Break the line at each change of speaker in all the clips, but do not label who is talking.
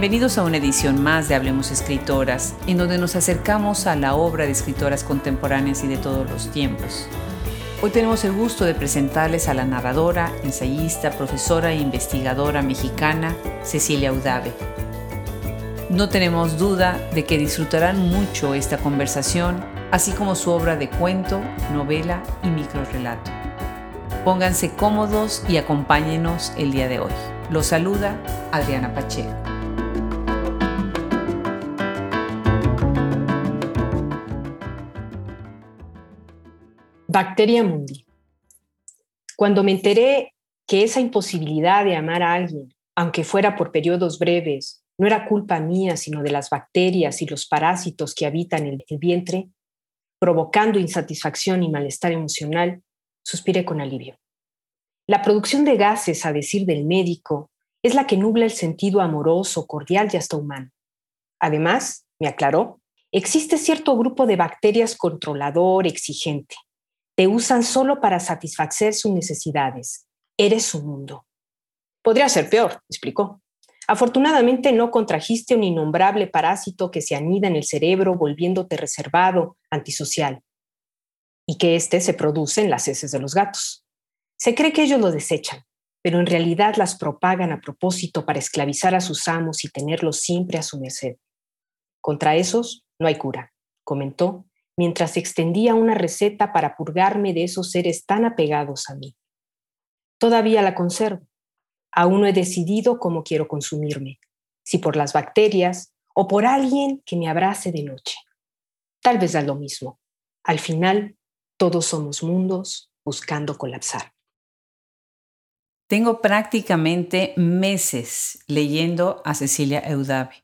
Bienvenidos a una edición más de Hablemos Escritoras, en donde nos acercamos a la obra de escritoras contemporáneas y de todos los tiempos. Hoy tenemos el gusto de presentarles a la narradora, ensayista, profesora e investigadora mexicana Cecilia Udave. No tenemos duda de que disfrutarán mucho esta conversación, así como su obra de cuento, novela y microrelato. Pónganse cómodos y acompáñenos el día de hoy. Los saluda Adriana Pacheco.
Bacteria Mundi. Cuando me enteré que esa imposibilidad de amar a alguien, aunque fuera por periodos breves, no era culpa mía, sino de las bacterias y los parásitos que habitan el, el vientre, provocando insatisfacción y malestar emocional, suspiré con alivio. La producción de gases, a decir del médico, es la que nubla el sentido amoroso, cordial y hasta humano. Además, me aclaró, existe cierto grupo de bacterias controlador, exigente, te usan solo para satisfacer sus necesidades. Eres su mundo. Podría ser peor, explicó. Afortunadamente no contrajiste un innombrable parásito que se anida en el cerebro volviéndote reservado, antisocial, y que éste se produce en las heces de los gatos. Se cree que ellos lo desechan, pero en realidad las propagan a propósito para esclavizar a sus amos y tenerlos siempre a su merced. Contra esos no hay cura, comentó mientras extendía una receta para purgarme de esos seres tan apegados a mí. Todavía la conservo. Aún no he decidido cómo quiero consumirme, si por las bacterias o por alguien que me abrace de noche. Tal vez da lo mismo. Al final, todos somos mundos buscando colapsar.
Tengo prácticamente meses leyendo a Cecilia Eudave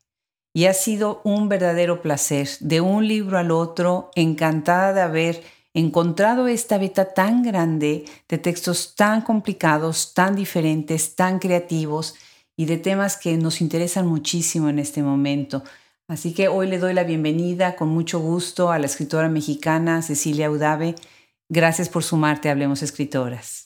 y ha sido un verdadero placer, de un libro al otro, encantada de haber encontrado esta beta tan grande de textos tan complicados, tan diferentes, tan creativos y de temas que nos interesan muchísimo en este momento. Así que hoy le doy la bienvenida con mucho gusto a la escritora mexicana Cecilia Udave. Gracias por sumarte Hablemos Escritoras.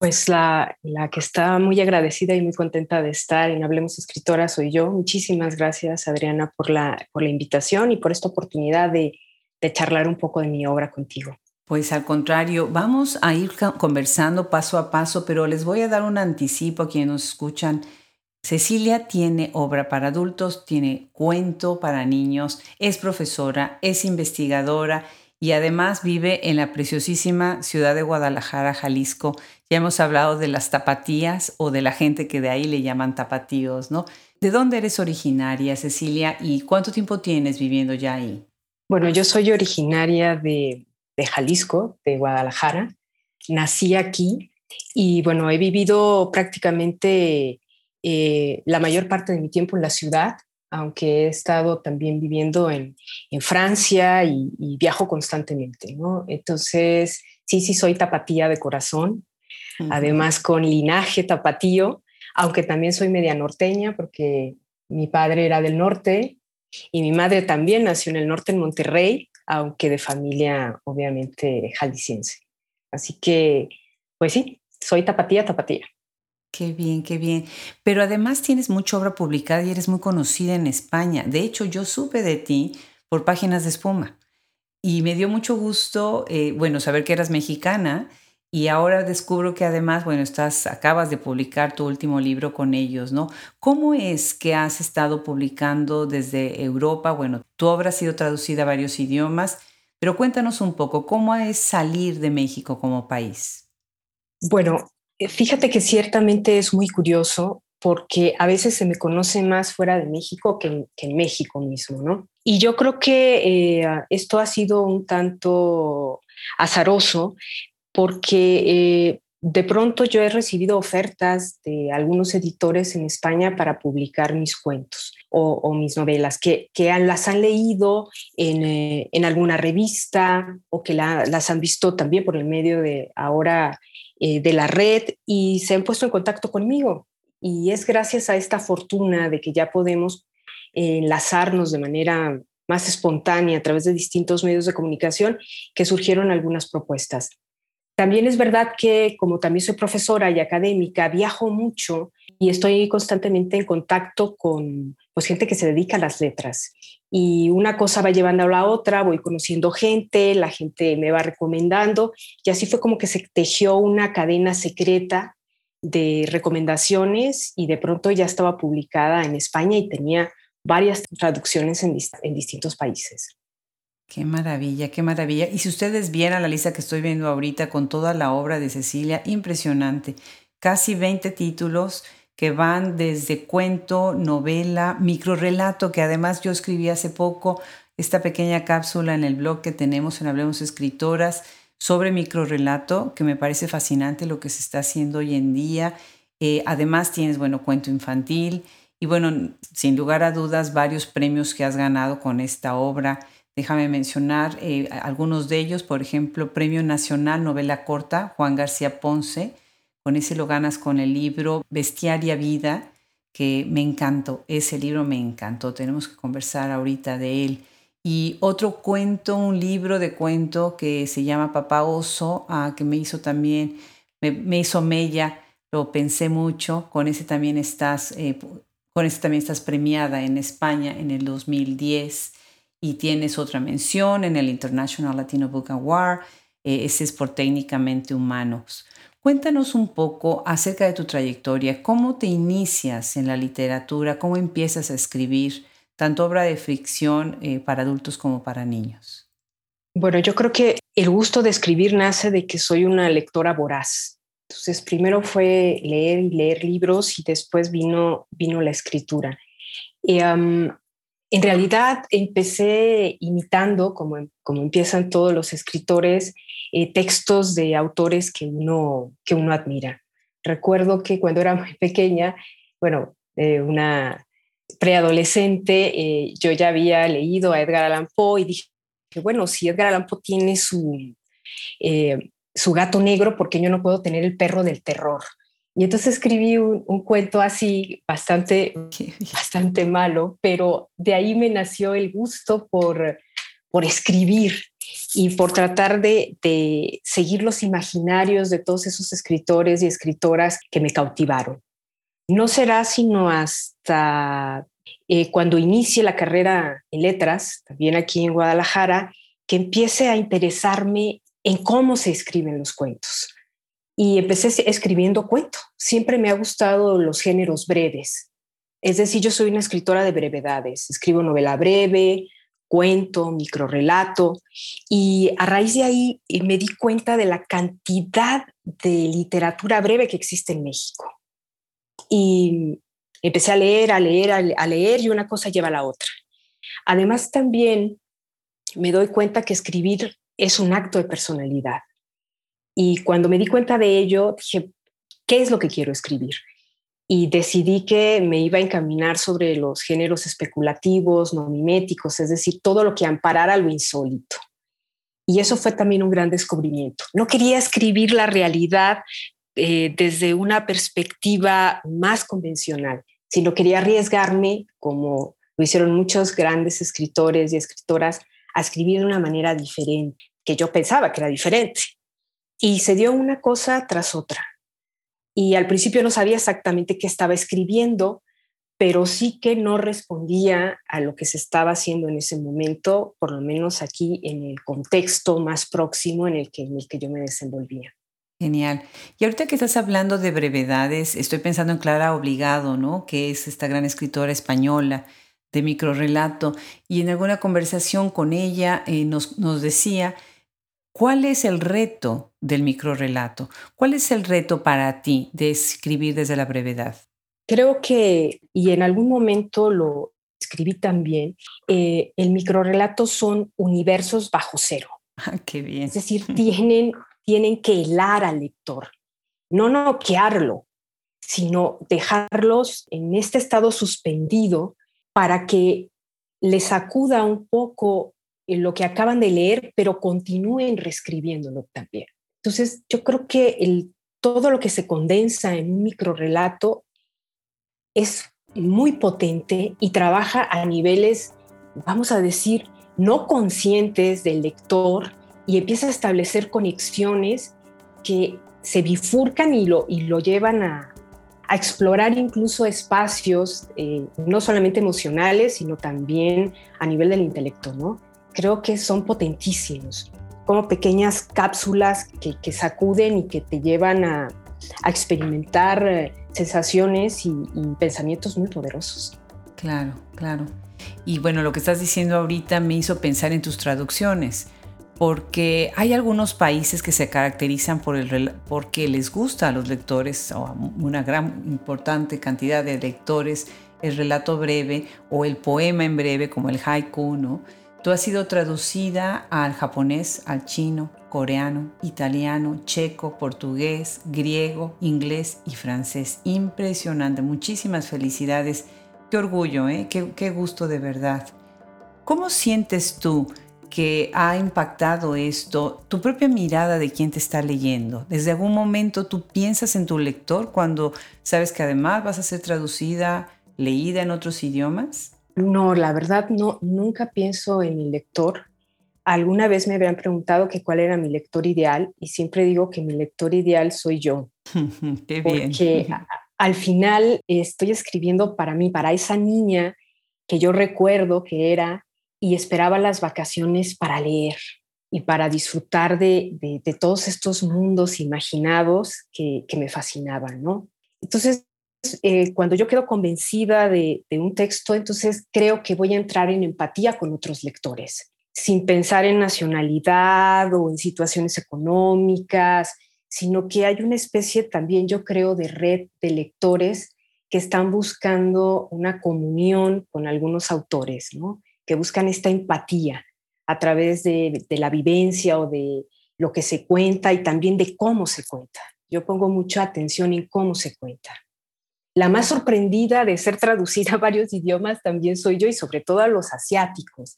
Pues la, que está muy agradecida y muy contenta de estar en Hablemos Escritora soy yo. Muchísimas gracias, Adriana, por la, por la invitación y por esta oportunidad de, de charlar un poco de mi obra contigo.
Pues al contrario, vamos a ir conversando paso a paso, pero les voy a dar un anticipo a quienes nos escuchan. Cecilia tiene obra para adultos, tiene cuento para niños, es profesora, es investigadora y además vive en la preciosísima ciudad de Guadalajara, Jalisco. Ya hemos hablado de las tapatías o de la gente que de ahí le llaman tapatíos, ¿no? ¿De dónde eres originaria, Cecilia, y cuánto tiempo tienes viviendo ya ahí?
Bueno, yo soy originaria de, Jalisco, de Guadalajara. Nací aquí y bueno, he vivido prácticamente eh, la mayor parte de mi tiempo en la ciudad aunque he estado también viviendo en, Francia y, viajo constantemente, ¿no? Entonces, sí, sí soy tapatía de corazón, además con linaje tapatío, aunque también soy media norteña porque mi padre era del norte y mi madre también nació en el norte, en Monterrey, aunque de familia obviamente jalisciense. Así que, pues sí, soy tapatía, tapatía.
Qué bien, qué bien. Pero además tienes mucha obra publicada y eres muy conocida en España. De hecho, yo supe de ti por páginas de espuma y me dio mucho gusto, eh, bueno, saber que eras mexicana y ahora descubro que además, bueno, estás, acabas de publicar tu último libro con ellos, ¿no? ¿Cómo es que has estado publicando desde Europa? Bueno, tu obra ha sido traducida a varios idiomas, pero cuéntanos un poco, ¿cómo es salir de México como país?
Bueno, fíjate que ciertamente es muy curioso porque a veces se me conoce más fuera de México que en, México mismo, ¿no? Y yo creo que eh, esto ha sido un tanto azaroso porque eh, de pronto yo he recibido ofertas de algunos editores en España para publicar mis cuentos o, mis novelas, que, las han leído en, alguna revista o que las han visto también por el medio de ahora eh, de la red y se han puesto en contacto conmigo. Y es gracias a esta fortuna de que ya podemos enlazarnos de manera más espontánea a través de distintos medios de comunicación que surgieron algunas propuestas. También es verdad que como también soy profesora y académica, viajo mucho estoy constantemente en contacto con pues, gente que se dedica a las letras. Y una cosa va llevando a la otra, voy conociendo gente, la gente me va recomendando y así fue como que se tejió una cadena secreta de recomendaciones y de pronto ya estaba publicada en España y tenía varias traducciones en, en distintos países.
Qué maravilla, qué maravilla. Y si ustedes vieran la lista que estoy viendo ahorita con toda la obra de Cecilia, impresionante. Casi 20 títulos que van desde cuento, novela, microrelato, que además yo escribí hace poco esta pequeña cápsula en el blog que tenemos en Hablemos Escritoras sobre microrelato, que me parece fascinante lo que se está haciendo hoy en día. Eh, además tienes, bueno, cuento infantil y bueno, sin lugar a dudas, varios premios que has ganado con esta obra. Déjame mencionar eh, algunos de ellos, por ejemplo, Premio Nacional Novela Corta, Juan García Ponce. Con ese lo ganas con el libro Bestiaria Vida, que me encantó. Ese libro me encantó. Tenemos que conversar ahorita de él. Y otro cuento, un libro de cuento que se llama Papá Oso, ah, que me hizo también, me, hizo Mella, lo pensé mucho. Con ese también estás, eh, con ese también estás premiada en España en el 2010 y tienes otra mención en el International Latino Book Award. Eh, ese es por técnicamente humanos. Cuéntanos un poco acerca de tu trayectoria, cómo te inicias en la literatura, cómo empiezas a escribir tanto obra de ficción eh, para adultos como para niños.
Bueno, yo creo que el gusto de escribir nace de que soy una lectora voraz. Entonces, primero fue leer y leer libros y después vino, vino la escritura. Y, en realidad empecé imitando, como, como empiezan todos los escritores, eh, textos de autores que uno, que uno admira. Recuerdo que cuando era muy pequeña, bueno, eh, una preadolescente, eh, yo ya había leído a Edgar Allan Poe y dije, bueno, si Edgar Allan Poe tiene su, su gato negro, ¿por qué yo no puedo tener el perro del terror? Y entonces escribí un, cuento así bastante, bastante malo, pero de ahí me nació el gusto por, por escribir y por tratar de, de, seguir los imaginarios de todos esos escritores y escritoras que me cautivaron. No será sino hasta eh, cuando inicie la carrera en letras, también aquí en Guadalajara, que empiece a interesarme en cómo se escriben los cuentos y empecé escribiendo cuento. Siempre me ha gustado los géneros breves. Es decir, yo soy una escritora de brevedades. Escribo novela breve, cuento, microrelato. Y a raíz de ahí eh, me di cuenta de la cantidad de literatura breve que existe en México. Y empecé a leer, a leer, a leer y una cosa lleva a la otra. Además, también me doy cuenta que escribir es un acto de personalidad. Y cuando me di cuenta de ello, dije, ¿qué es lo que quiero escribir? Y decidí que me iba a encaminar sobre los géneros especulativos, no miméticos, es decir, todo lo que amparara lo insólito. Y eso fue también un gran descubrimiento. No quería escribir la realidad eh, desde una perspectiva más convencional, sino quería arriesgarme, como lo hicieron muchos grandes escritores y escritoras, a escribir de una manera diferente, que yo pensaba que era diferente. Y se dio una cosa tras otra. Y al principio no sabía exactamente qué estaba escribiendo, pero sí que no respondía a lo que se estaba haciendo en ese momento, por lo menos aquí en el contexto más próximo en el que, en el que yo me desenvolvía.
Genial. Y ahorita que estás hablando de brevedades, estoy pensando en Clara Obligado, ¿no? Que es esta gran escritora española de microrelato. Y en alguna conversación con ella eh, nos, nos decía ¿Cuál es el reto del microrelato? ¿Cuál es el reto para ti de escribir desde la brevedad?
Creo que, y en algún momento lo escribí también, eh, el microrelato son universos bajo cero.
Ah, qué bien.
Es decir, tienen, tienen que helar al lector, no noquearlo, sino dejarlos en este estado suspendido para que les sacuda un poco lo que acaban de leer, pero continúen reescribiéndolo también. Entonces, yo creo que el, todo lo que se condensa en un microrelato es muy potente y trabaja a niveles, vamos a decir, no conscientes del lector y empieza a establecer conexiones que se bifurcan y lo, y lo llevan a, a explorar incluso espacios eh, no solamente emocionales, sino también a nivel del intelecto, ¿no? Creo que son potentísimos, como pequeñas cápsulas que, sacuden y que te llevan a, experimentar eh, sensaciones y, y pensamientos muy poderosos.
Claro, claro. Y bueno, lo que estás diciendo ahorita me hizo pensar en tus traducciones porque hay algunos países que se caracterizan por el, porque les gusta a los lectores, o a una gran importante cantidad de lectores, el relato breve o el poema en breve, como el haiku, ¿no? Tú has sido traducida al japonés, al chino, coreano, italiano, checo, portugués, griego, inglés y francés. Impresionante, muchísimas felicidades. Qué orgullo, ¿eh? qué, qué gusto de verdad. ¿Cómo sientes tú que ha impactado esto, tu propia mirada de quien te está leyendo. ¿Desde algún momento tú piensas en tu lector cuando sabes que además vas a ser traducida, leída en otros idiomas?
No, la verdad no, nunca pienso en mi lector. Alguna vez me habían preguntado que cuál era mi lector ideal y siempre digo que mi lector ideal soy yo.
Qué bien.
Porque al final estoy escribiendo para mí, para esa niña que yo recuerdo que era y esperaba las vacaciones para leer y para disfrutar de, todos estos mundos imaginados que, me fascinaban, ¿no? Entonces, eh, cuando yo quedo convencida de, un texto, entonces creo que voy a entrar en empatía con otros lectores, sin pensar en nacionalidad o en situaciones económicas, sino que hay una especie también, yo creo, de red de lectores que están buscando una comunión con algunos autores, ¿no? que buscan esta empatía a través de, la vivencia o de lo que se cuenta y también de cómo se cuenta. Yo pongo mucha atención en cómo se cuenta. La más sorprendida de ser traducida a varios idiomas también soy yo y sobre todo a los asiáticos,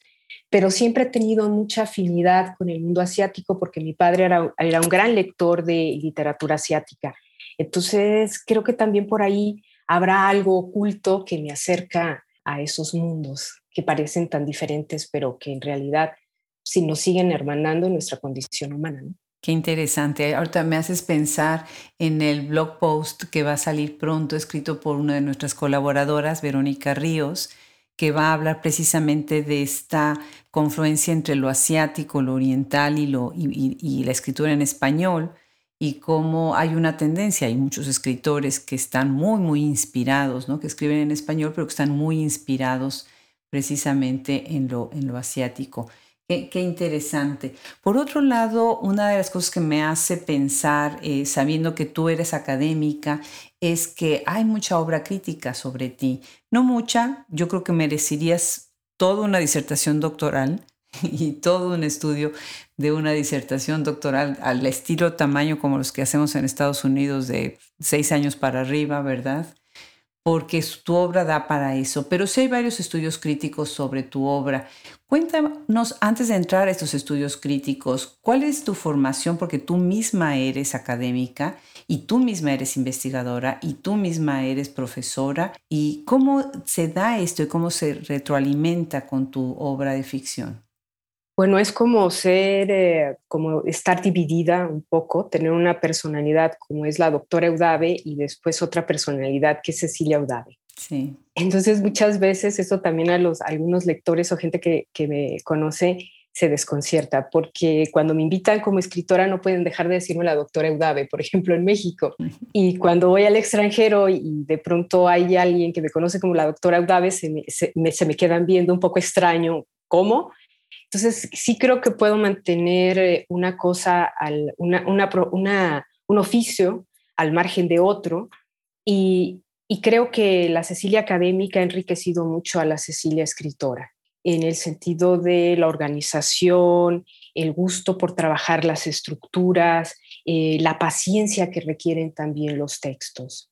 pero siempre he tenido mucha afinidad con el mundo asiático porque mi padre era, un gran lector de literatura asiática. Entonces creo que también por ahí habrá algo oculto que me acerca a esos mundos que parecen tan diferentes, pero que en realidad si nos siguen hermanando nuestra condición humana.
Qué interesante. Ahorita me haces pensar en el blog post que va a salir pronto, escrito por una de nuestras colaboradoras, Verónica Ríos, que va a hablar precisamente de esta confluencia entre lo asiático, lo oriental y, la escritura en español y cómo hay una tendencia, hay muchos escritores que están muy, muy inspirados, ¿no? que escriben en español, pero que están muy inspirados precisamente en lo asiático. Qué, interesante. Por otro lado, una de las cosas que me hace pensar, eh, sabiendo que tú eres académica, es que hay mucha obra crítica sobre ti. No mucha, yo creo que merecerías toda una disertación doctoral y todo un estudio de una disertación doctoral al estilo tamaño como los que hacemos en Estados Unidos de seis años para arriba, ¿verdad? Porque tu obra da para eso. Pero sí hay varios estudios críticos sobre tu obra. Cuéntanos, antes de entrar a estos estudios críticos, ¿cuál es tu formación? Porque tú misma eres académica y tú misma eres investigadora y tú misma eres profesora. ¿Y cómo se da esto y cómo se retroalimenta con tu obra de ficción?
Bueno, es como ser, eh, como estar dividida un poco, tener una personalidad como es la doctora Eudave y después otra personalidad que es Cecilia Eudave.
Sí.
Entonces muchas veces eso también a los algunos lectores o gente que, que me conoce se desconcierta porque cuando me invitan como escritora no pueden dejar de decirme la doctora Eudave, por ejemplo, en México. Y cuando voy al extranjero y de pronto hay alguien que me conoce como la doctora Eudave, se me, se me, se me quedan viendo un poco extraño. ¿Cómo? Entonces, sí creo que puedo mantener eh, una cosa, al, una, una, un oficio al margen de otro y, y creo que la Cecilia académica ha enriquecido mucho a la Cecilia escritora en el sentido de la organización, el gusto por trabajar las estructuras, eh, la paciencia que requieren también los textos.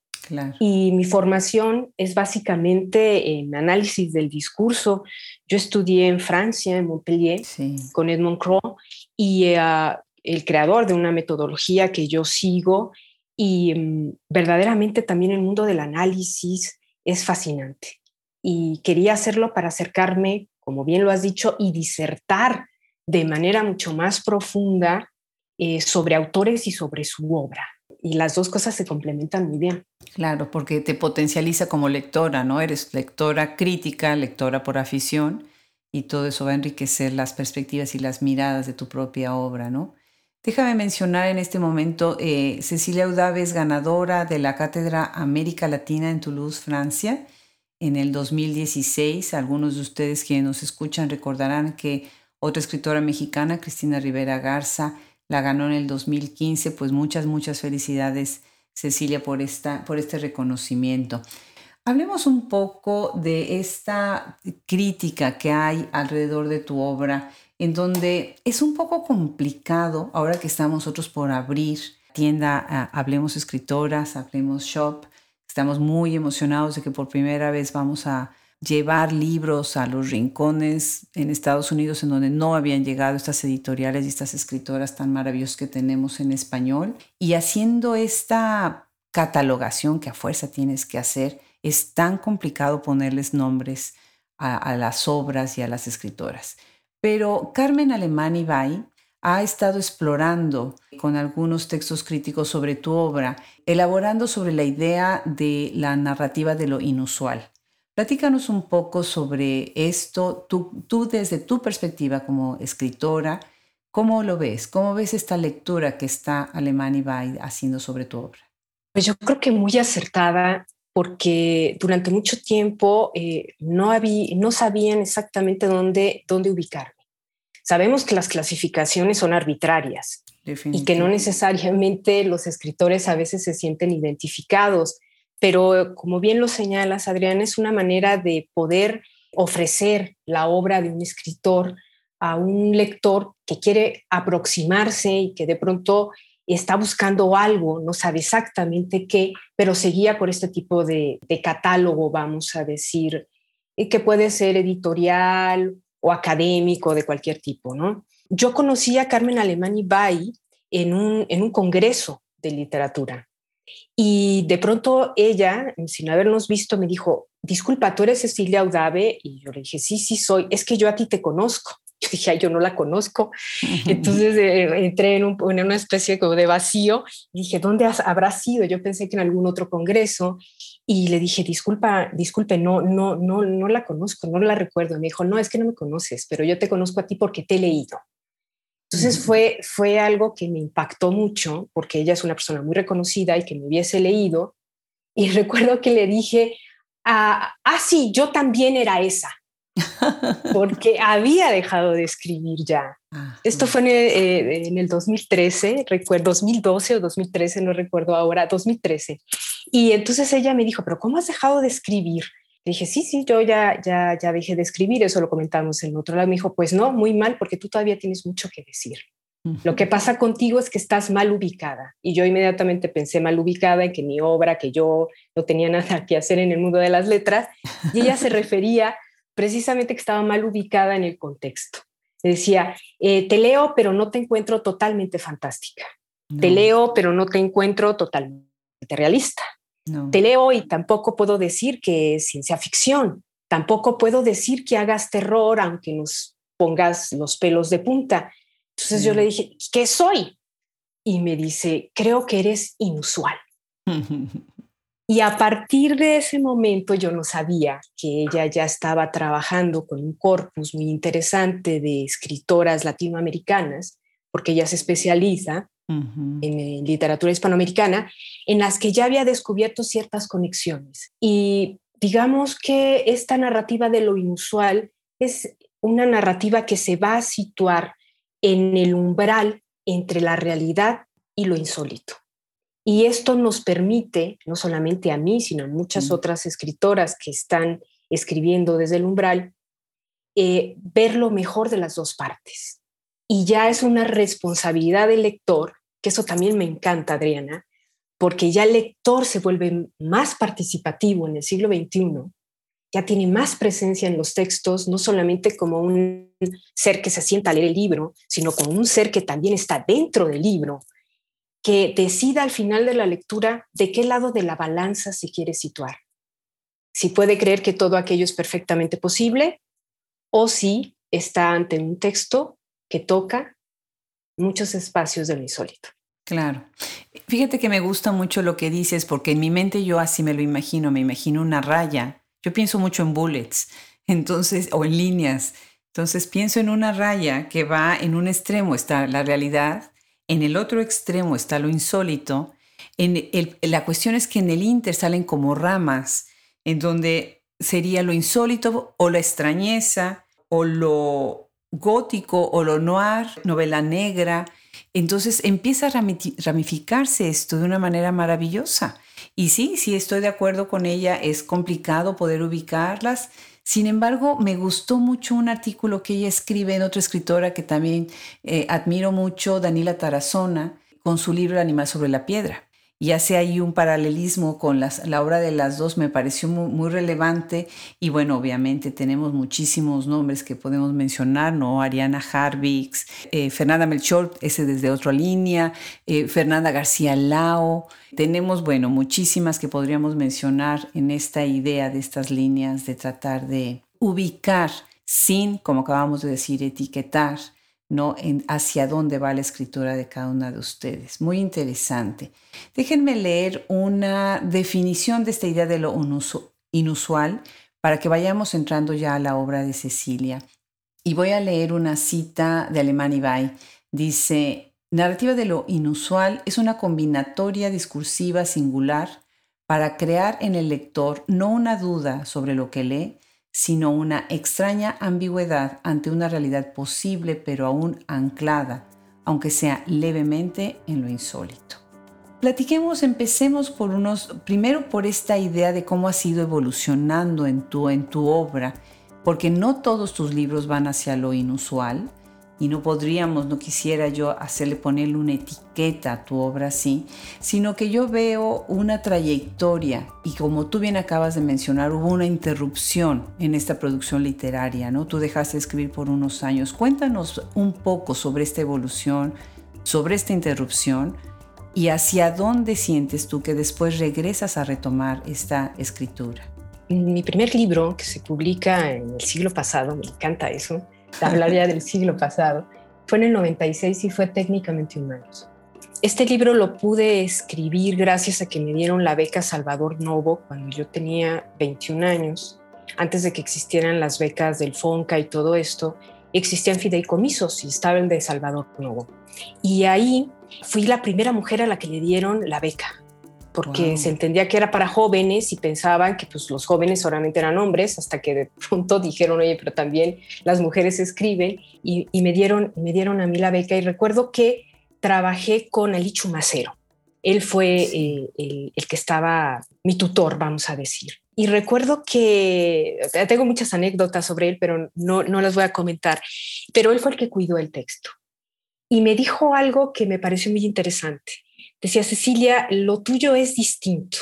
Y mi formación es básicamente en análisis del discurso. Yo estudié en Francia, en Montpellier, con Edmond Croix, y eh, el creador de una metodología que yo sigo. Y mm, verdaderamente también el mundo del análisis es fascinante. Y quería hacerlo para acercarme, como bien lo has dicho, y disertar de manera mucho más profunda eh, sobre autores y sobre su obra y las dos cosas se complementan muy bien.
Claro, porque te potencializa como lectora, ¿no? Eres lectora crítica, lectora por afición, y todo eso va a enriquecer las perspectivas y las miradas de tu propia obra, ¿no? Déjame mencionar en este momento, eh, Cecilia Udave ganadora de la Cátedra América Latina en Toulouse, Francia, en el 2016. Algunos de ustedes quienes nos escuchan recordarán que otra escritora mexicana, Cristina Rivera Garza, la ganó en el 2015. Pues muchas, muchas felicidades, Cecilia, por, esta, por este reconocimiento. Hablemos un poco de esta crítica que hay alrededor de tu obra, en donde es un poco complicado, ahora que estamos nosotros por abrir tienda Hablemos Escritoras, Hablemos Shop, estamos muy emocionados de que por primera vez vamos a llevar libros a los rincones en Estados Unidos en donde no habían llegado estas editoriales y estas escritoras tan maravillosas que tenemos en español. Y haciendo esta catalogación que a fuerza tienes que hacer, es tan complicado ponerles nombres a, las obras y a las escritoras. Pero Carmen Alemán Ibay ha estado explorando con algunos textos críticos sobre tu obra, elaborando sobre la idea de la narrativa de lo inusual. Platícanos un poco sobre esto, tú, tú, desde tu perspectiva como escritora, ¿cómo lo ves? ¿Cómo ves esta lectura que está Alemán Ibay haciendo sobre tu obra?
Pues yo creo que muy acertada porque durante mucho tiempo eh, no, había, no sabían exactamente dónde, dónde ubicarme. Sabemos que las clasificaciones son arbitrarias y que no necesariamente los escritores a veces se sienten identificados, pero como bien lo señalas, Adrián, es una manera de poder ofrecer la obra de un escritor a un lector que quiere aproximarse y que de pronto está buscando algo, no sabe exactamente qué, pero seguía por este tipo de, catálogo, vamos a decir, que puede ser editorial o académico de cualquier tipo, ¿no? Yo conocí a Carmen Alemán Bay en un, en un congreso de literatura y de pronto ella, sin habernos visto, me dijo, disculpa, ¿tú eres Cecilia Audave? Y yo le dije, sí, sí soy, es que yo a ti te conozco. Yo dije, yo no la conozco. Entonces eh, entré en, una especie como de vacío y dije, ¿dónde habrá sido? Yo pensé que en algún otro congreso y le dije, disculpa, disculpe, no, no, no, no la conozco, no la recuerdo. me dijo, no, es que no me conoces, pero yo te conozco a ti porque te he leído. Entonces fue, fue algo que me impactó mucho porque ella es una persona muy reconocida y que me hubiese leído. Y recuerdo que le dije, ah, ah sí, yo también era esa porque había dejado de escribir ya. Esto fue en el, 2013, eh, recuerdo 2012 o 2013, no recuerdo ahora, 2013. Y entonces ella me dijo, pero ¿cómo has dejado de escribir? Le dije, sí, sí, yo ya, ya, ya dejé de escribir, eso lo comentamos en otro lado. Me dijo, pues no, muy mal, porque tú todavía tienes mucho que decir. Lo que pasa contigo es que estás mal ubicada. Y yo inmediatamente pensé mal ubicada en que mi obra, que yo no tenía nada que hacer en el mundo de las letras, y ella se refería precisamente que estaba mal ubicada en el contexto. Decía, eh, te leo, pero no te encuentro totalmente fantástica. Te leo, pero no te encuentro totalmente realista. Te leo y tampoco puedo decir que es ciencia ficción. Tampoco puedo decir que hagas terror, aunque nos pongas los pelos de punta. Entonces yo le dije, ¿qué soy? Y me dice, creo que eres inusual. Y a partir de ese momento yo no sabía que ella ya estaba trabajando con un corpus muy interesante de escritoras latinoamericanas, porque ella se especializa en, literatura hispanoamericana, en las que ya había descubierto ciertas conexiones. Y digamos que esta narrativa de lo inusual es una narrativa que se va a situar en el umbral entre la realidad y lo insólito. Y esto nos permite, no solamente a mí, sino a muchas otras escritoras que están escribiendo desde el umbral, eh, ver lo mejor de las dos partes. Y ya es una responsabilidad del lector, que eso también me encanta, Adriana, porque ya el lector se vuelve más participativo en el siglo XXI, ya tiene más presencia en los textos, no solamente como un ser que se sienta a leer el libro, sino como un ser que también está dentro del libro que decida al final de la lectura de qué lado de la balanza se quiere situar. Si puede creer que todo aquello es perfectamente posible o si está ante un texto que toca muchos espacios de lo insólito.
Claro. Fíjate que me gusta mucho lo que dices porque en mi mente yo así me lo imagino, me imagino una raya. Yo pienso mucho en bullets, entonces, o en líneas. Entonces pienso en una raya que va en un extremo está la realidad, en el otro extremo está lo insólito. En la cuestión es que en el inter salen como ramas, en donde sería lo insólito o la extrañeza o lo gótico o lo noir, novela negra. Entonces empieza a ramificarse esto de una manera maravillosa. Y sí, sí estoy de acuerdo con ella, es complicado poder ubicarlas. Sin embargo, me gustó mucho un artículo que ella escribe en otra escritora que también eh, admiro mucho, Daniela Tarazona, con su libro animal sobre la piedra y hace ahí un paralelismo con las, la obra de las dos, me pareció muy, relevante. Y bueno, obviamente tenemos muchísimos nombres que podemos mencionar, ¿no? Ariana Harvix, eh, Fernanda Melchor, ese desde otra línea, eh, Fernanda García Lao. Tenemos, bueno, muchísimas que podríamos mencionar en esta idea de estas líneas de tratar de ubicar sin, como acabamos de decir, etiquetar ¿no? En hacia dónde va la escritura de cada una de ustedes. Muy interesante. Déjenme leer una definición de esta idea de lo inusual para que vayamos entrando ya a la obra de Cecilia. Y voy a leer una cita de Alemán Ibay. Dice, narrativa de lo inusual es una combinatoria discursiva singular para crear en el lector no una duda sobre lo que lee, sino una extraña ambigüedad ante una realidad posible pero aún anclada, aunque sea levemente en lo insólito. Platiquemos, empecemos por unos, primero por esta idea de cómo has ido evolucionando en tu, en tu obra, porque no todos tus libros van hacia lo inusual, y no podríamos, no quisiera yo hacerle ponerle una etiqueta a tu obra así, sino que yo veo una trayectoria y como tú bien acabas de mencionar, hubo una interrupción en esta producción literaria, ¿no? Tú dejaste de escribir por unos años. Cuéntanos un poco sobre esta evolución, sobre esta interrupción y hacia dónde sientes tú que después regresas a retomar esta escritura.
Mi primer libro, que se publica en el siglo pasado, me encanta eso, hablaría del siglo pasado, fue en el 96 y fue técnicamente humanos. Este libro lo pude escribir gracias a que me dieron la beca Salvador Novo cuando yo tenía 21 años. Antes de que existieran las becas del FONCA y todo esto, existían fideicomisos y estaba de Salvador Novo. Y ahí fui la primera mujer a la que le dieron la beca porque se entendía que era para jóvenes y pensaban que pues, los jóvenes solamente eran hombres, hasta que de pronto dijeron, oye, pero también las mujeres escriben, y, me, dieron, me dieron a mí la beca. Y recuerdo que trabajé con Ali Chumacero. Él fue eh, el, que estaba mi tutor, vamos a decir. Y recuerdo que tengo muchas anécdotas sobre él, pero no, no las voy a comentar. Pero él fue el que cuidó el texto. Y me dijo algo que me pareció muy interesante Decía Cecilia, lo tuyo es distinto,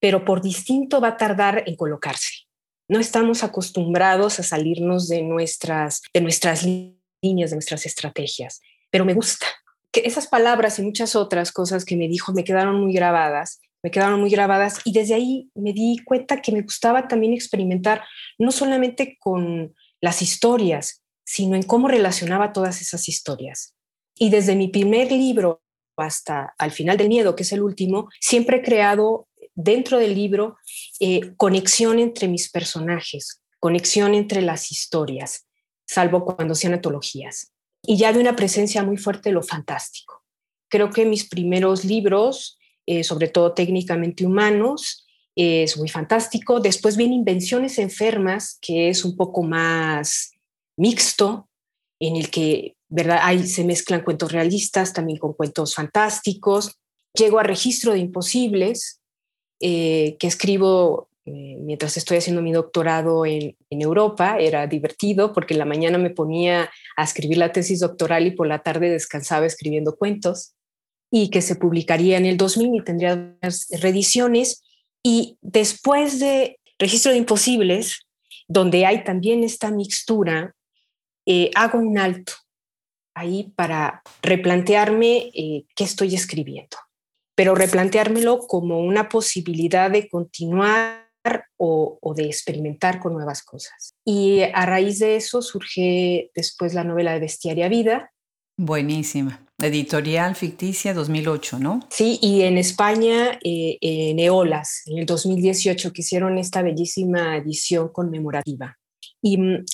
pero por distinto va a tardar en colocarse. No estamos acostumbrados a salirnos de nuestras, de nuestras líneas, de nuestras estrategias, pero me gusta. Que esas palabras y muchas otras cosas que me dijo me quedaron muy grabadas, me quedaron muy grabadas y desde ahí me di cuenta que me gustaba también experimentar no solamente con las historias, sino en cómo relacionaba todas esas historias. Y desde mi primer libro hasta al final del miedo, que es el último, siempre he creado dentro del libro eh, conexión entre mis personajes, conexión entre las historias, salvo cuando sean antologías. Y ya de una presencia muy fuerte lo fantástico. Creo que mis primeros libros, eh, sobre todo técnicamente humanos, es muy fantástico. Después viene Invenciones Enfermas, que es un poco más mixto, en el que ¿verdad? Ahí se mezclan cuentos realistas también con cuentos fantásticos. Llego a Registro de Imposibles, eh, que escribo eh, mientras estoy haciendo mi doctorado en, Europa. Era divertido porque en la mañana me ponía a escribir la tesis doctoral y por la tarde descansaba escribiendo cuentos y que se publicaría en el 2000 y tendría reediciones. Y después de Registro de Imposibles, donde hay también esta mixtura, eh, hago un alto ahí para replantearme eh, qué estoy escribiendo, pero replanteármelo como una posibilidad de continuar o, de experimentar con nuevas cosas. Y a raíz de eso surge después la novela de Bestiaria Vida.
Buenísima. Editorial Ficticia 2008, ¿no?
Sí, y en España, eh, en Eolas, en el 2018, que hicieron esta bellísima edición conmemorativa. Y mm,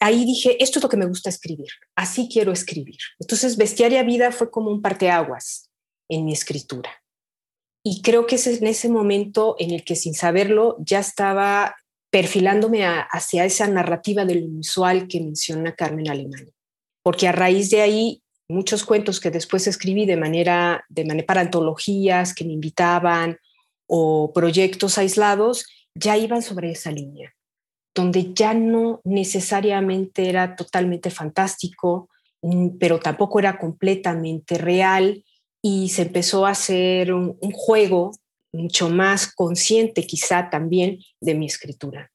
ahí dije, esto es lo que me gusta escribir, así quiero escribir. Entonces, Bestiaria Vida fue como un parteaguas en mi escritura. Y creo que es en ese momento en el que sin saberlo ya estaba perfilándome hacia esa narrativa del visual que menciona Carmen Alemán. Porque a raíz de ahí, muchos cuentos que después escribí de manera, de manera para antologías que me invitaban o proyectos aislados, ya iban sobre esa línea, donde ya no necesariamente era totalmente fantástico, mm, pero tampoco era completamente real y se empezó a hacer un, juego mucho más consciente quizá también de mi escritura.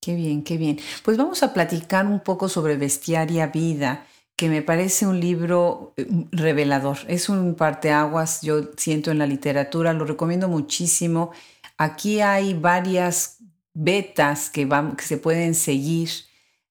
Qué bien, qué bien. Pues vamos a platicar un poco sobre Bestiaria Vida, que me parece un libro eh, revelador. Es un parteaguas, yo siento en la literatura, lo recomiendo muchísimo. Aquí hay varias vetas que, van, que se pueden seguir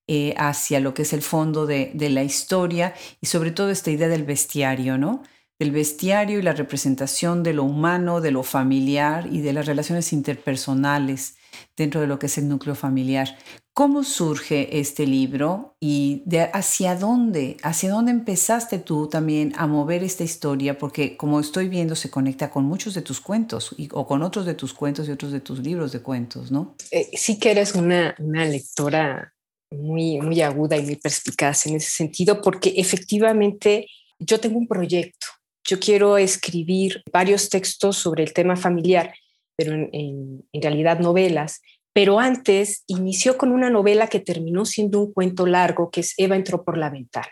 eh, hacia lo que es el fondo de, de la historia y sobre todo esta idea del bestiario, ¿no? del bestiario y la representación de lo humano, de lo familiar y de las relaciones interpersonales dentro de lo que es el núcleo familiar. ¿Cómo surge este libro y de hacia dónde, hacia dónde empezaste tú también a mover esta historia? Porque como estoy viendo, se conecta con muchos de tus cuentos o con otros de tus cuentos y otros de tus libros de cuentos, ¿no?
Eh, sí que eres una, una lectora muy, muy aguda y muy perspicaz en ese sentido, porque efectivamente yo tengo un proyecto yo quiero escribir varios textos sobre el tema familiar, pero en, realidad novelas. Pero antes inició con una novela que terminó siendo un cuento largo, que es Eva entró por la ventana.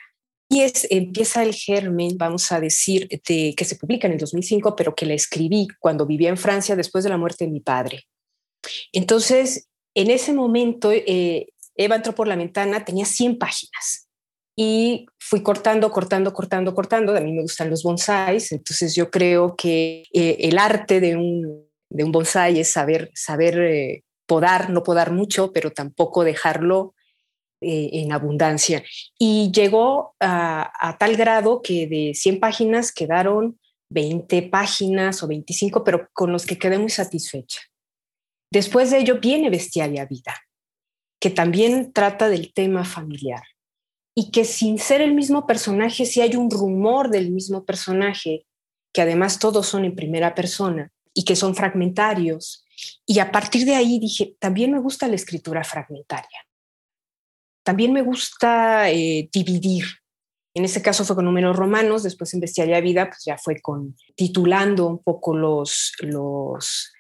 Y es, empieza el germen, vamos a decir, de, que se publica en el 2005, pero que la escribí cuando vivía en Francia después de la muerte de mi padre. Entonces, en ese momento, eh, Eva entró por la ventana, tenía 100 páginas y fui cortando, cortando, cortando, cortando. A mí me gustan los bonsáis, entonces yo creo que eh, el arte de un, de un bonsai es saber, saber eh, podar, no podar mucho, pero tampoco dejarlo eh, en abundancia. Y llegó a, tal grado que de 100 páginas quedaron 20 páginas o 25, pero con los que quedé muy satisfecha. Después de ello viene Bestiaria Vida, que también trata del tema familiar y que sin ser el mismo personaje, si hay un rumor del mismo personaje, que además todos son en primera persona y que son fragmentarios. Y a partir de ahí dije, también me gusta la escritura fragmentaria. También me gusta eh, dividir. En ese caso fue con números romanos, después en Bestiaria Vida, pues ya fue con titulando un poco los, los,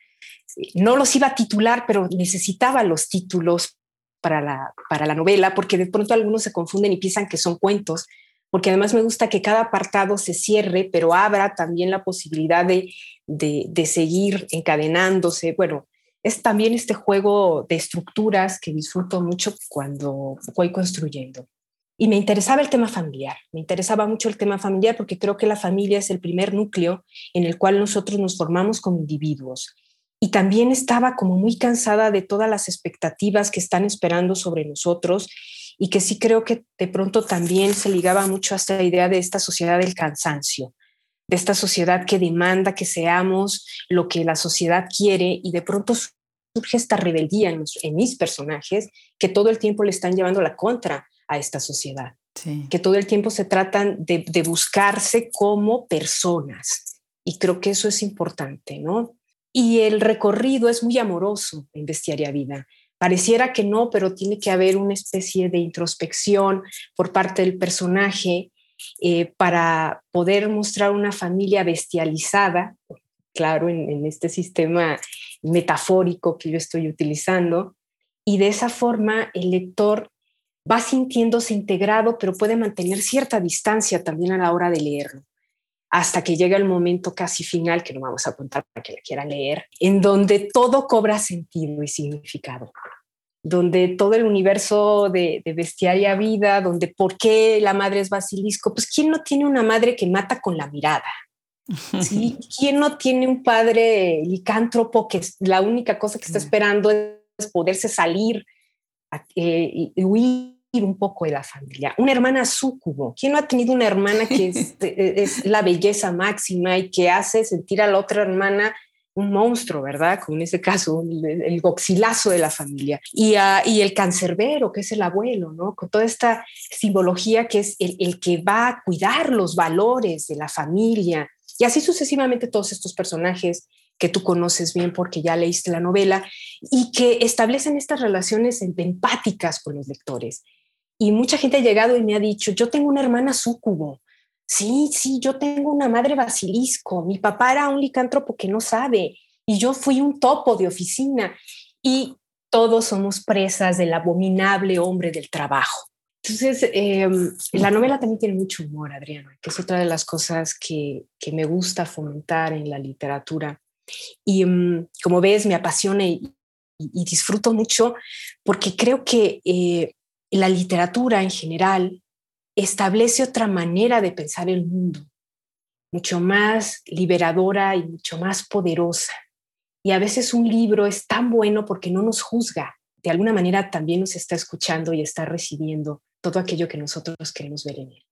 no los iba a titular, pero necesitaba los títulos para la, para la novela, porque de pronto algunos se confunden y piensan que son cuentos, porque además me gusta que cada apartado se cierre, pero abra también la posibilidad de, de, seguir encadenándose. Bueno, es también este juego de estructuras que disfruto mucho cuando voy construyendo. Y me interesaba el tema familiar, me interesaba mucho el tema familiar porque creo que la familia es el primer núcleo en el cual nosotros nos formamos como individuos y también estaba como muy cansada de todas las expectativas que están esperando sobre nosotros y que sí creo que de pronto también se ligaba mucho a esta idea de esta sociedad del cansancio, de esta sociedad que demanda que seamos lo que la sociedad quiere y de pronto surge esta rebeldía en, mis personajes que todo el tiempo le están llevando la contra a esta sociedad, que todo el tiempo se tratan de, de buscarse como personas. Y creo que eso es importante, ¿no? y el recorrido es muy amoroso en Bestiaria Vida. Pareciera que no, pero tiene que haber una especie de introspección por parte del personaje eh, para poder mostrar una familia bestializada, claro, en, en este sistema metafórico que yo estoy utilizando, y de esa forma el lector va sintiéndose integrado, pero puede mantener cierta distancia también a la hora de leerlo hasta que llega el momento casi final, que no vamos a contar para que la quieran leer, en donde todo cobra sentido y significado, donde todo el universo de, bestiaria vida, donde por qué la madre es basilisco, pues ¿quién no tiene una madre que mata con la mirada? ¿Sí? ¿Quién no tiene un padre licántropo que la única cosa que está esperando es poderse salir eh, y huir un poco de la familia. Una hermana súcubo. ¿Quién no ha tenido una hermana que es, la belleza máxima y que hace sentir a la otra hermana un monstruo, ¿verdad? Como en ese caso, el, goxilazo de la familia. Y, uh, y, el cancerbero, que es el abuelo, ¿no? Con toda esta simbología que es el, el, que va a cuidar los valores de la familia. Y así sucesivamente todos estos personajes que tú conoces bien porque ya leíste la novela y que establecen estas relaciones empáticas con los lectores. Y mucha gente ha llegado y me ha dicho, yo tengo una hermana súcubo, Sí, sí, yo tengo una madre basilisco. Mi papá era un licántropo que no sabe y yo fui un topo de oficina y todos somos presas del abominable hombre del trabajo. Entonces, em, la novela también tiene mucho humor, Adriana, que es otra de las cosas que, que me gusta fomentar en la literatura. Y em, como ves, me apasiona y, y, disfruto mucho porque creo que eh, la literatura en general establece otra manera de pensar el mundo, mucho más liberadora y mucho más poderosa. Y a veces un libro es tan bueno porque no nos juzga, de alguna manera también nos está escuchando y está recibiendo todo aquello que nosotros queremos ver en él.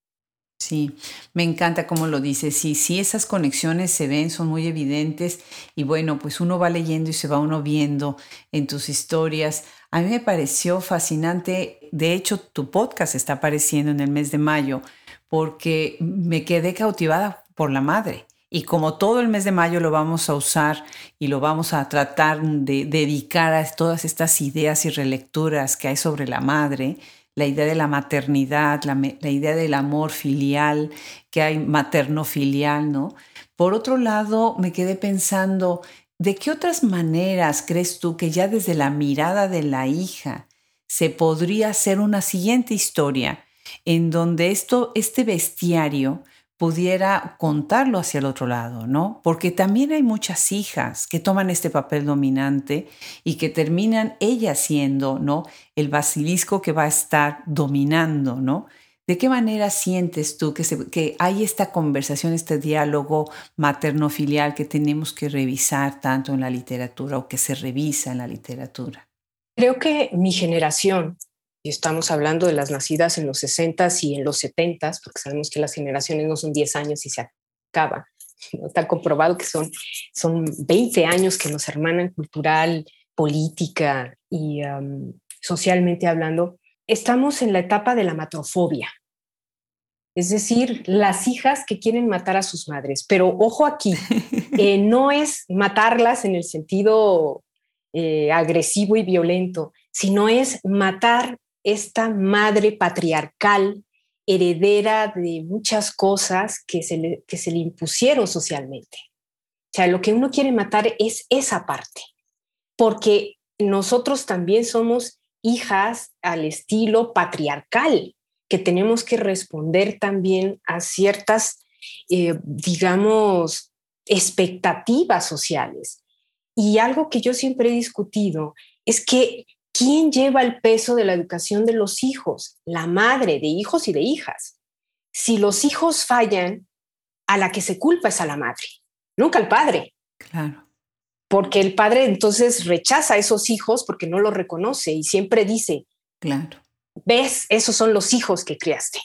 Sí, me encanta cómo lo dices. Sí, sí, esas conexiones se ven, son muy evidentes y bueno, pues uno va leyendo y se va uno viendo en tus historias. A mí me pareció fascinante, de hecho tu podcast está apareciendo en el mes de mayo porque me quedé cautivada por la madre. Y como todo el mes de mayo lo vamos a usar y lo vamos a tratar de dedicar a todas estas ideas y relecturas que hay sobre la madre, la idea de la maternidad, la, idea del amor filial, que hay materno-filial, ¿no? Por otro lado, me quedé pensando, ¿de qué otras maneras crees tú que ya desde la mirada de la hija se podría hacer una siguiente historia en donde esto, este bestiario pudiera contarlo hacia el otro lado, ¿no? Porque también hay muchas hijas que toman este papel dominante y que terminan ellas siendo, ¿no? El basilisco que va a estar dominando, ¿no? ¿De qué manera sientes tú que, hay esta conversación, este diálogo materno-filial que tenemos que revisar tanto en la literatura o que se revisa en la literatura?
Creo que mi generación y estamos hablando de las nacidas en los 60 y en los 70 porque sabemos que las generaciones no son 10 años y se acaba. Está comprobado que son, son 20 años que nos hermanan cultural, política y socialmente hablando. Estamos en la etapa de la matrofobia, es decir, las hijas que quieren matar a sus madres. Pero ojo aquí, eh, no es matarlas en el sentido eh, agresivo y violento, sino es matar esta madre patriarcal, heredera de muchas cosas que se le, que se le impusieron socialmente. O sea, lo que uno quiere matar es esa parte, porque nosotros también somos hijas al estilo patriarcal, que tenemos que responder también a ciertas, eh, digamos, expectativas sociales. Y algo que yo siempre he discutido es que ¿quién lleva el peso de la educación de los hijos? La madre de hijos y de hijas. Si los hijos fallan, a la que se culpa es a la madre, nunca al padre.
Claro.
Porque el padre entonces rechaza a esos hijos porque no los reconoce y siempre dice,
claro.
¿Ves? Esos son los hijos que criaste.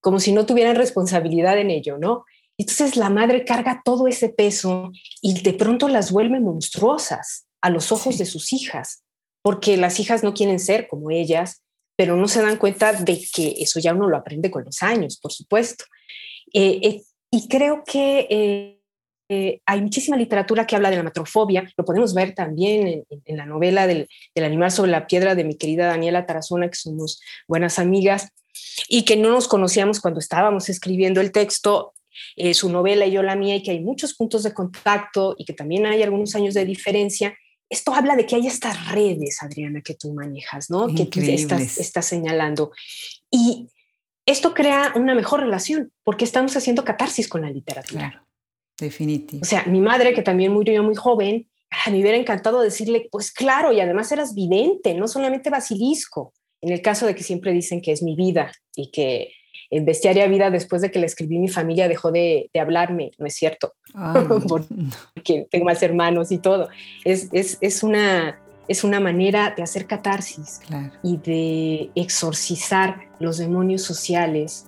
Como si no tuvieran responsabilidad en ello, ¿no? Entonces la madre carga todo ese peso y de pronto las vuelve monstruosas a los ojos de sus hijas porque las hijas no quieren ser como ellas, pero no se dan cuenta de que eso ya uno lo aprende con los años, por supuesto. Eh, eh, y creo que eh, hay muchísima literatura que habla de la matrofobia, lo podemos ver también en, la novela del, del, animal sobre la piedra de mi querida Daniela Tarazona, que somos buenas amigas y que no nos conocíamos cuando estábamos escribiendo el texto, su novela y yo la mía, y que hay muchos puntos de contacto y que también hay algunos años de diferencia esto habla de que hay estas redes, Adriana, que tú manejas, ¿no? Que tú estás, estás señalando. Y esto crea una mejor relación porque estamos haciendo catarsis con la literatura.
Claro, definitivo.
O sea, mi madre, que también murió muy joven, ah, me hubiera encantado decirle, pues claro, y además eras vidente, no solamente basilisco, en el caso de que siempre dicen que es mi vida y que en Bestiaria Vida, después de que le escribí, mi familia dejó de, hablarme, no es cierto, ah, porque tengo más hermanos y todo. Es, es, una, es una manera de hacer catarsis y de exorcizar los demonios sociales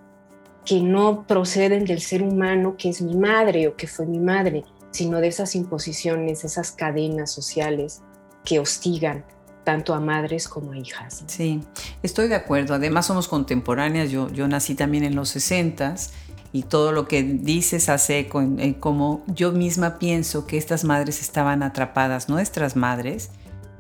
que no proceden del ser humano que es mi madre o que fue mi madre, sino de esas imposiciones, esas cadenas sociales que hostigan tanto a madres como a hijas.
Sí, estoy de acuerdo. Además somos contemporáneas. Yo, yo nací también en los 60 y todo lo que dices hace eco en, como yo misma pienso que estas madres estaban atrapadas, nuestras madres,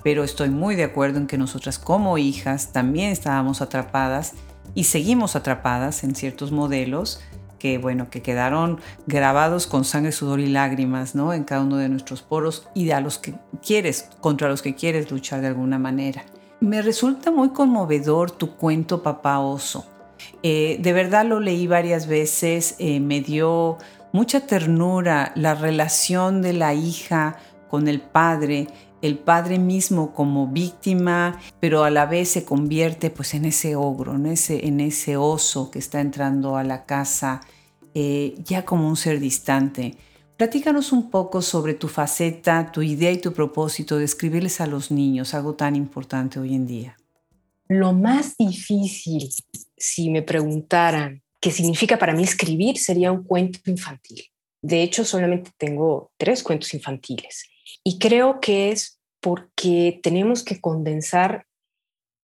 pero estoy muy de acuerdo en que nosotras como hijas también estábamos atrapadas y seguimos atrapadas en ciertos modelos que bueno, que quedaron grabados con sangre, sudor y lágrimas, ¿no? En cada uno de nuestros poros y a los que quieres, contra los que quieres luchar de alguna manera. Me resulta muy conmovedor tu cuento Papá Oso. Eh, de verdad lo leí varias veces, eh, me dio mucha ternura la relación de la hija con el padre, el padre mismo como víctima, pero a la vez se convierte pues en ese ogro, en ese, en ese oso que está entrando a la casa eh, ya como un ser distante. Platícanos un poco sobre tu faceta, tu idea y tu propósito de escribirles a los niños, algo tan importante hoy en día.
Lo más difícil, si me preguntaran qué significa para mí escribir, sería un cuento infantil. De hecho, solamente tengo tres cuentos infantiles. Y creo que es porque tenemos que condensar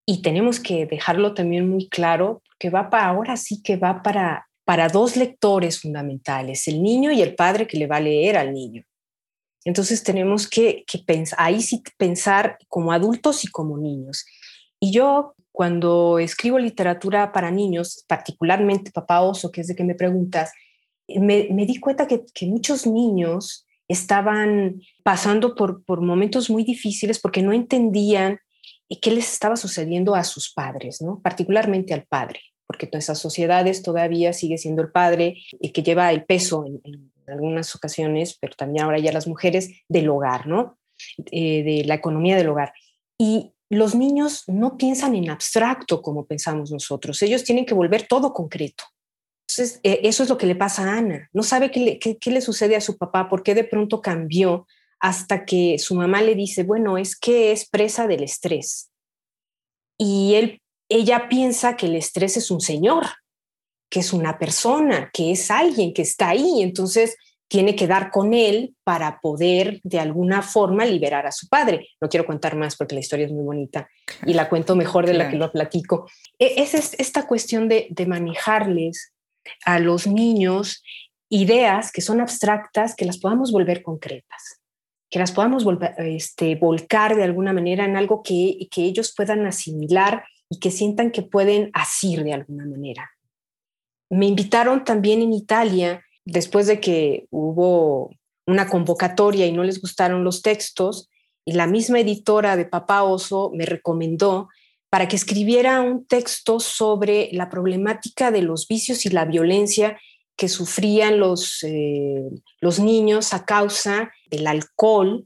y tenemos que dejarlo también muy claro, que va para ahora sí que va para, para dos lectores fundamentales, el niño y el padre que le va a leer al niño. Entonces tenemos que, que pensar, ahí sí pensar como adultos y como niños. Y yo cuando escribo literatura para niños, particularmente Papá Oso, que es de que me preguntas, me, di cuenta que, muchos niños estaban pasando por, por momentos muy difíciles porque no entendían qué les estaba sucediendo a sus padres, ¿no? particularmente al padre, porque en esas sociedades todavía sigue siendo el padre el que lleva el peso en, algunas ocasiones, pero también ahora ya las mujeres del hogar, ¿no? Eh, de la economía del hogar. Y los niños no piensan en abstracto como pensamos nosotros, ellos tienen que volver todo concreto. Entonces, eh, eso es lo que le pasa a Ana. No sabe qué le, qué, le, sucede a su papá, por qué de pronto cambió hasta que su mamá le dice, bueno, es que es presa del estrés. Y él, ella piensa que el estrés es un señor, que es una persona, que es alguien que está ahí. Entonces, tiene que dar con él para poder de alguna forma liberar a su padre. No quiero contar más porque la historia es muy bonita y la cuento mejor de la que lo platico. E, es esta cuestión de, manejarles a los niños ideas que son abstractas, que las podamos volver concretas, que las podamos volver, este, volcar de alguna manera en algo que, que ellos puedan asimilar y que sientan que pueden asir de alguna manera. Me invitaron también en Italia después de que hubo una convocatoria y no les gustaron los textos, y la misma editora de Papá Oso me recomendó para que escribiera un texto sobre la problemática de los vicios y la violencia que sufrían los, eh, los niños a causa del alcohol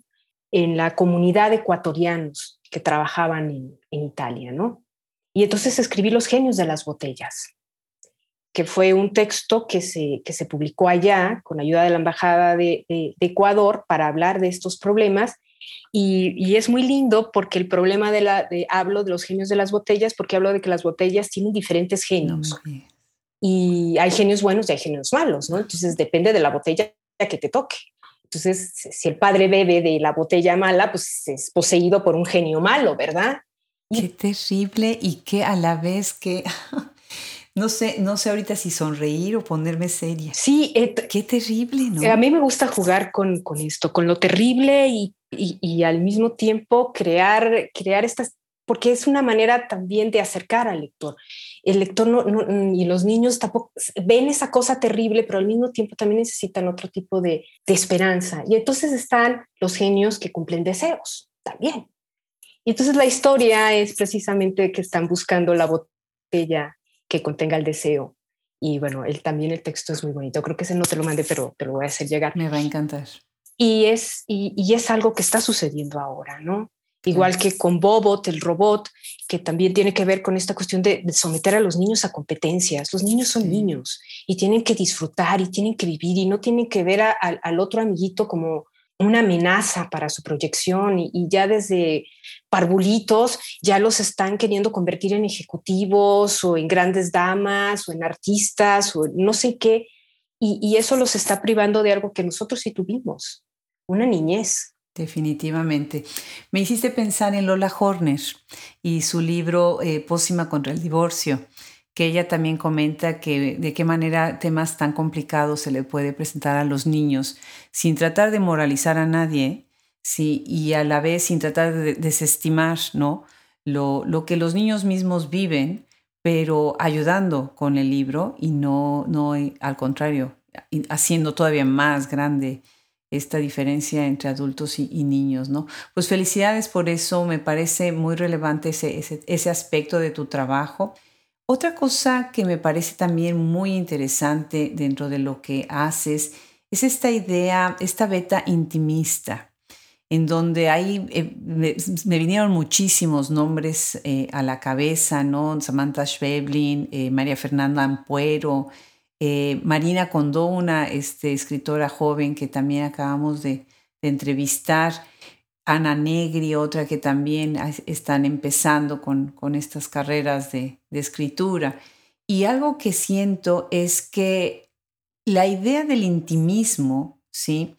en la comunidad de ecuatorianos que trabajaban en, Italia, ¿no? Y entonces escribí Los genios de las botellas que fue un texto que se, que se publicó allá con ayuda de la Embajada de, Ecuador para hablar de estos problemas. Y, es muy lindo porque el problema de la, hablo de los genios de las botellas, porque hablo de que las botellas tienen diferentes genios. y hay genios buenos y hay genios malos, ¿no? Entonces depende de la botella que te toque. Entonces, si el padre bebe de la botella mala, pues es poseído por un genio malo, ¿verdad?
Qué terrible y qué a la vez que No sé, no sé ahorita si sonreír o ponerme seria.
Sí,
qué terrible, ¿no?
A mí me gusta jugar con, esto, con lo terrible y, al mismo tiempo crear, crear estas, porque es una manera también de acercar al lector. El lector y los niños tampoco ven esa cosa terrible, pero al mismo tiempo también necesitan otro tipo de, de esperanza. Y entonces están los genios que cumplen deseos también. Y entonces la historia es precisamente que están buscando la botella que contenga el deseo. Y bueno, él también el texto es muy bonito. Creo que ese no te lo mandé, pero te lo voy a hacer llegar.
Me va a encantar.
Y es, y, es algo que está sucediendo ahora, ¿no? Igual que con Bobot, el robot, que también tiene que ver con esta cuestión de, someter a los niños a competencias. Los niños son niños y tienen que disfrutar y tienen que vivir y no tienen que ver al otro amiguito como, una amenaza para su proyección y, ya desde parvulitos ya los están queriendo convertir en ejecutivos o en grandes damas o en artistas o no sé qué. Y, y eso los está privando de algo que nosotros sí tuvimos, una niñez.
Definitivamente. Me hiciste pensar en Lola Horner y su libro eh, Pósima contra el divorcio, que ella también comenta que de qué manera temas tan complicados se le puede presentar a los niños sin tratar de moralizar a nadie sí, y a la vez sin tratar de desestimar ¿no? lo, lo que los niños mismos viven, pero ayudando con el libro y no, no al contrario, haciendo todavía más grande esta diferencia entre adultos y, niños, ¿no? Pues felicidades por eso, me parece muy relevante ese, ese, aspecto de tu trabajo. Otra cosa que me parece también muy interesante dentro de lo que haces es esta idea, esta beta intimista, en donde ahí eh, me, vinieron muchísimos nombres eh, a la cabeza, ¿no? Samantha Schweblin, eh, María Fernanda Ampuero, eh, Marina Condó, una este, escritora joven que también acabamos de, entrevistar, Ana Negri, otra que también están empezando con, estas carreras de, escritura. Y algo que siento es que la idea del intimismo, ¿sí?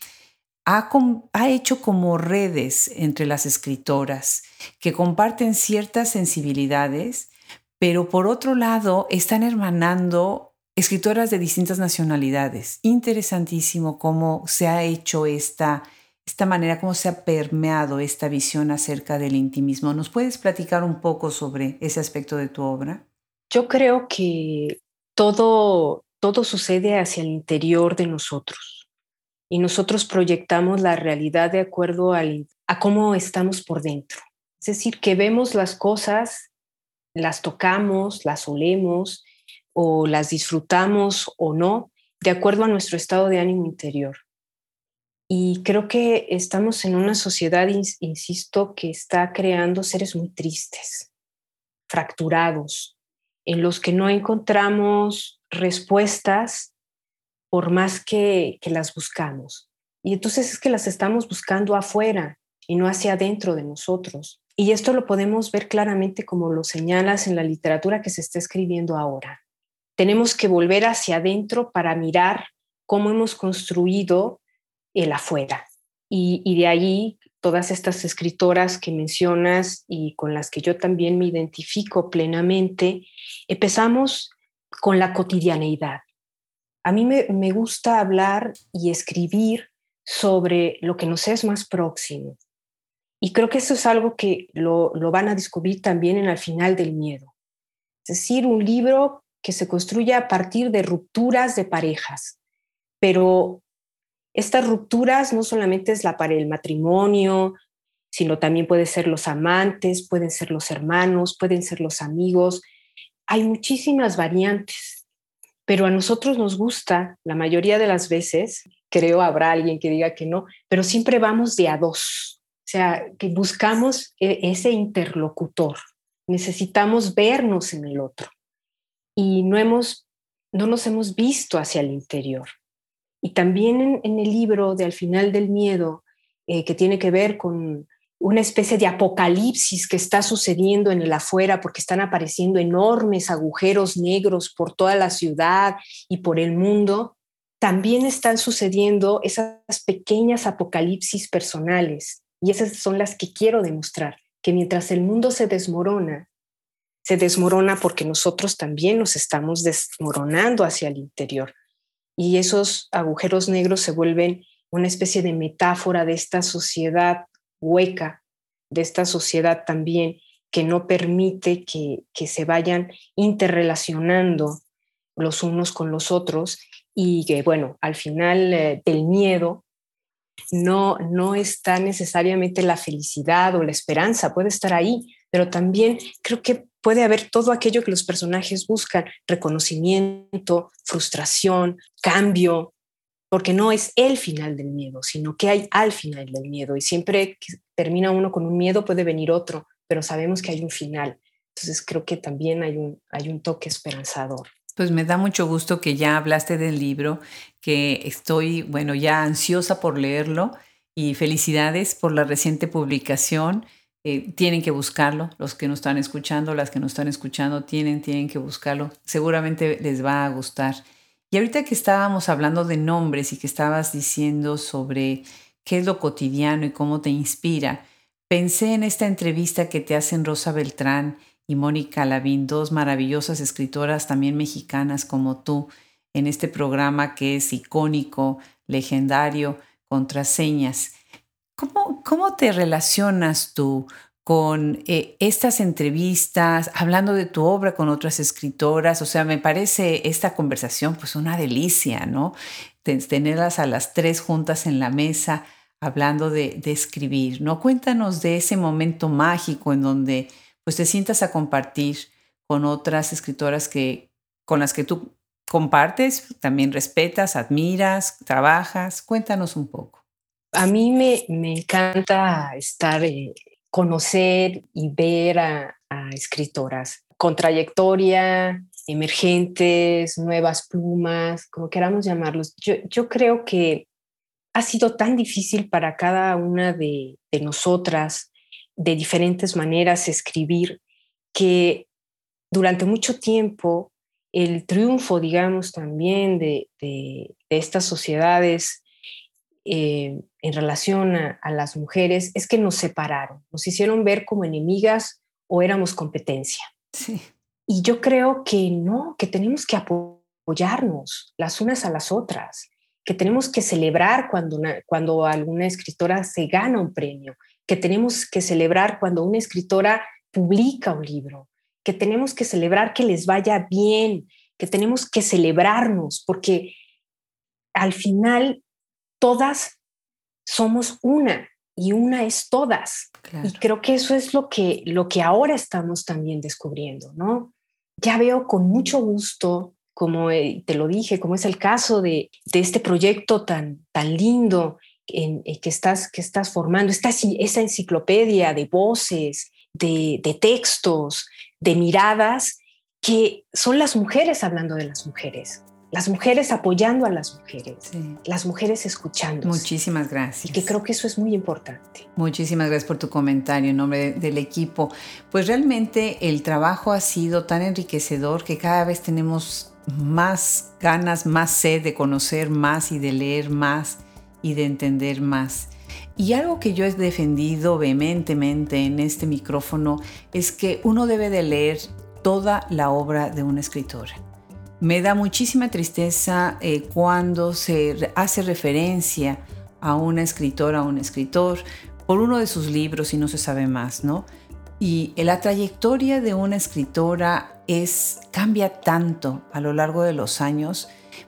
Ha, ha, hecho como redes entre las escritoras que comparten ciertas sensibilidades, pero por otro lado están hermanando escritoras de distintas nacionalidades. Interesantísimo cómo se ha hecho esta, esta manera, cómo se ha permeado esta visión acerca del intimismo. ¿Nos puedes platicar un poco sobre ese aspecto de tu obra?
Yo creo que todo, todo sucede hacia el interior de nosotros y nosotros proyectamos la realidad de acuerdo a cómo estamos por dentro. Es decir, que vemos las cosas, las tocamos, las olemos o las disfrutamos o no, de acuerdo a nuestro estado de ánimo interior. Y creo que estamos en una sociedad, insisto, que está creando seres muy tristes, fracturados, en los que no encontramos respuestas por más que, las buscamos. Y entonces es que las estamos buscando afuera y no hacia adentro de nosotros. Y esto lo podemos ver claramente como lo señalas en la literatura que se está escribiendo ahora tenemos que volver hacia adentro para mirar cómo hemos construido el afuera. Y, de ahí todas estas escritoras que mencionas y con las que yo también me identifico plenamente, empezamos con la cotidianeidad. A mí me, gusta hablar y escribir sobre lo que nos es más próximo. Y creo que eso es algo que lo, lo van a descubrir también en el final del miedo. Es decir, un libro que se construye a partir de rupturas de parejas, pero estas rupturas no solamente es la para el matrimonio, sino también pueden ser los amantes, pueden ser los hermanos, pueden ser los amigos. Hay muchísimas variantes, pero a nosotros nos gusta la mayoría de las veces, creo habrá alguien que diga que no, pero siempre vamos de a dos, o sea, que buscamos e-, ese interlocutor, necesitamos vernos en el otro y no, hemos, no nos hemos visto hacia el interior. Y también en, el libro de Al final del miedo, eh, que tiene que ver con una especie de apocalipsis que está sucediendo en el afuera porque están apareciendo enormes agujeros negros por toda la ciudad y por el mundo, también están sucediendo esas pequeñas apocalipsis personales. Y esas son las que quiero demostrar, que mientras el mundo se desmorona, se desmorona porque nosotros también nos estamos desmoronando hacia el interior. Y esos agujeros negros se vuelven una especie de metáfora de esta sociedad hueca, de esta sociedad también que no permite que, se vayan interrelacionando los unos con los otros y que, bueno, al final eh, del miedo no, no está necesariamente la felicidad o la esperanza, puede estar ahí, pero también creo que puede haber todo aquello que los personajes buscan, reconocimiento, frustración, cambio, porque no es el final del miedo, sino que hay al final del miedo. Y siempre que termina uno con un miedo puede venir otro, pero sabemos que hay un final. Entonces creo que también hay un, hay un toque esperanzador.
Pues me da mucho gusto que ya hablaste del libro, que estoy, bueno, ya ansiosa por leerlo y felicidades por la reciente publicación. Eh, tienen que buscarlo, los que nos están escuchando, las que nos están escuchando, tienen, tienen que buscarlo. Seguramente les va a gustar. Y ahorita que estábamos hablando de nombres y que estabas diciendo sobre qué es lo cotidiano y cómo te inspira, pensé en esta entrevista que te hacen Rosa Beltrán y Mónica Lavín, dos maravillosas escritoras también mexicanas como tú, en este programa que es icónico, legendario, contraseñas. ¿Cómo, cómo te relacionas tú con eh, estas entrevistas, hablando de tu obra con otras escritoras? O sea, me parece esta conversación pues una delicia, ¿no? Tenerlas a las tres juntas en la mesa hablando de, de escribir, ¿no? Cuéntanos de ese momento mágico en donde pues te sientas a compartir con otras escritoras que, con las que tú compartes, también respetas, admiras, trabajas. Cuéntanos un poco.
A mí me, encanta estar, eh, conocer y ver a, escritoras con trayectoria, emergentes, nuevas plumas, como queramos llamarlos. Yo, creo que ha sido tan difícil para cada una de, de nosotras de diferentes maneras escribir que durante mucho tiempo el triunfo, digamos, también de, estas sociedades eh, en relación a, las mujeres es que nos separaron, nos hicieron ver como enemigas o éramos competencia. Y yo creo que no, que tenemos que apoyarnos las unas a las otras, que tenemos que celebrar cuando, cuando alguna escritora se gana un premio, que tenemos que celebrar cuando una escritora publica un libro, que tenemos que celebrar que les vaya bien, que tenemos que celebrarnos, porque al final todas somos una y una es todas. Y creo que eso es lo que, lo que ahora estamos también descubriendo, ¿no? Ya veo con mucho gusto, como eh, te lo dije, como es el caso de, este proyecto tan, tan lindo en, eh, que, estás, que estás formando, esta, esa enciclopedia de voces, de, de textos, de miradas que son las mujeres hablando de las mujeres, las mujeres apoyando a las mujeres, las mujeres escuchando.
Muchísimas gracias.
Y que creo que eso es muy importante.
Muchísimas gracias por tu comentario en nombre del equipo. Pues realmente el trabajo ha sido tan enriquecedor que cada vez tenemos más ganas, más sed de conocer más y de leer más y de entender más. Y algo que yo he defendido vehementemente en este micrófono es que uno debe de leer toda la obra de una escritora. Me da muchísima tristeza eh, cuando se hace referencia a una escritora o un escritor por uno de sus libros y no se sabe más, ¿no? Y la trayectoria de una escritora es cambia tanto a lo largo de los años,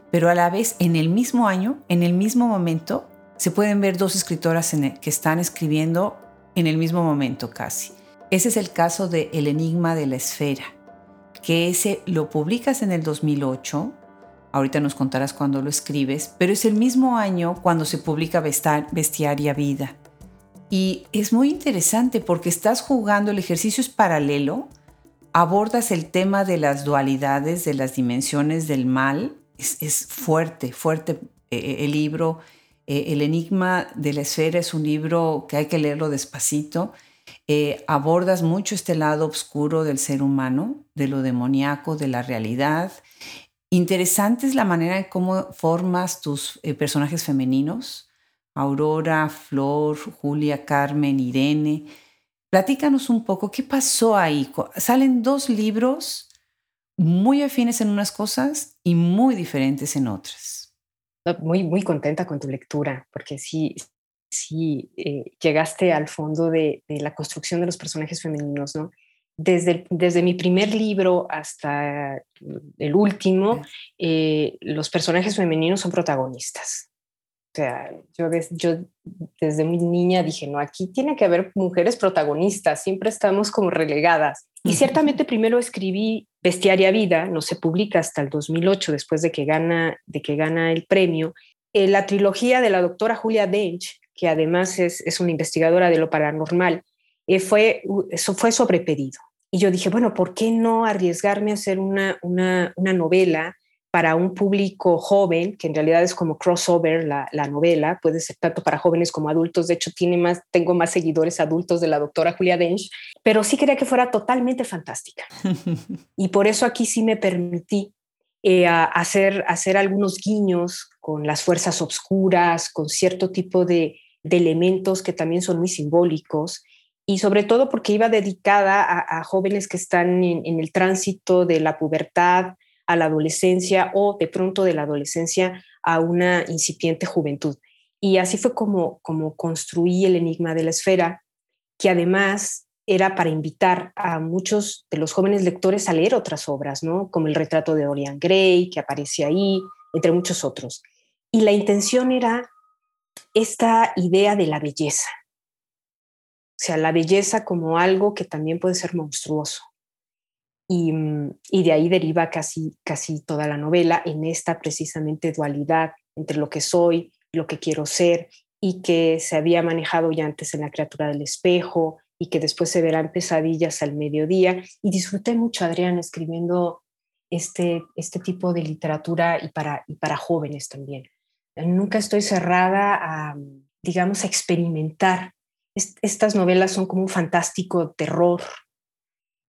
pero a la vez en el mismo año, en el mismo momento, se pueden ver dos escritoras que están escribiendo en el mismo momento casi. Ese es el caso de El Enigma de la Esfera, que ese lo publicas en el 2008, ahorita nos contarás cuándo lo escribes, pero es el mismo año cuando se publica Bestiaria Vida. Y es muy interesante porque estás jugando, el ejercicio es paralelo, abordas el tema de las dualidades, de las dimensiones del mal, es, fuerte, fuerte eh, el libro eh, el Enigma de la Esfera es un libro que hay que leerlo despacito. Eh, abordas mucho este lado oscuro del ser humano, de lo demoníaco, de la realidad. Interesante es la manera en cómo formas tus eh, personajes femeninos. Aurora, Flor, Julia, Carmen, Irene. Platícanos un poco, ¿qué pasó ahí? Salen dos libros muy afines en unas cosas y muy diferentes en otras
muy, muy contenta con tu lectura, porque sí, sí eh, llegaste al fondo de, la construcción de los personajes femeninos, ¿no? Desde, desde mi primer libro hasta el último, eh, los personajes femeninos son protagonistas. O sea, yo, yo desde muy niña dije, no, aquí tiene que haber mujeres protagonistas, siempre estamos como relegadas. Y ciertamente primero escribí Bestiaria Vida, no se publica hasta el 2008, después de que gana, de que gana el premio. Eh, la trilogía de la doctora Julia Dench, que además es, es una investigadora de lo paranormal, eh, fue, eso fue sobre pedido. Y yo dije, bueno, ¿por qué no arriesgarme a hacer una, una, una novela para un público joven, que en realidad es como crossover la, novela, puede ser tanto para jóvenes como adultos, de hecho tiene más, tengo más seguidores adultos de la doctora Julia Dench, pero sí quería que fuera totalmente fantástica. y por eso aquí sí me permití eh, hacer, hacer algunos guiños con las fuerzas obscuras, con cierto tipo de, elementos que también son muy simbólicos y sobre todo porque iba dedicada a, jóvenes que están en, el tránsito de la pubertad a la adolescencia o de pronto de la adolescencia a una incipiente juventud. Y así fue como, como construí el enigma de la esfera, que además era para invitar a muchos de los jóvenes lectores a leer otras obras, ¿no? como el retrato de Dorian Gray, que aparece ahí, entre muchos otros. Y la intención era esta idea de la belleza, sea, la belleza como algo que también puede ser monstruoso. Y, mm, y, de ahí deriva casi, casi toda la novela en esta precisamente dualidad entre lo que soy, lo que quiero ser y que se había manejado ya antes en la criatura del espejo y que después se verán pesadillas al mediodía. Y disfruté mucho, Adrián, escribiendo este, este tipo de literatura y para, y para jóvenes también. Nunca estoy cerrada a, digamos, a experimentar. Estas novelas son como un fantástico terror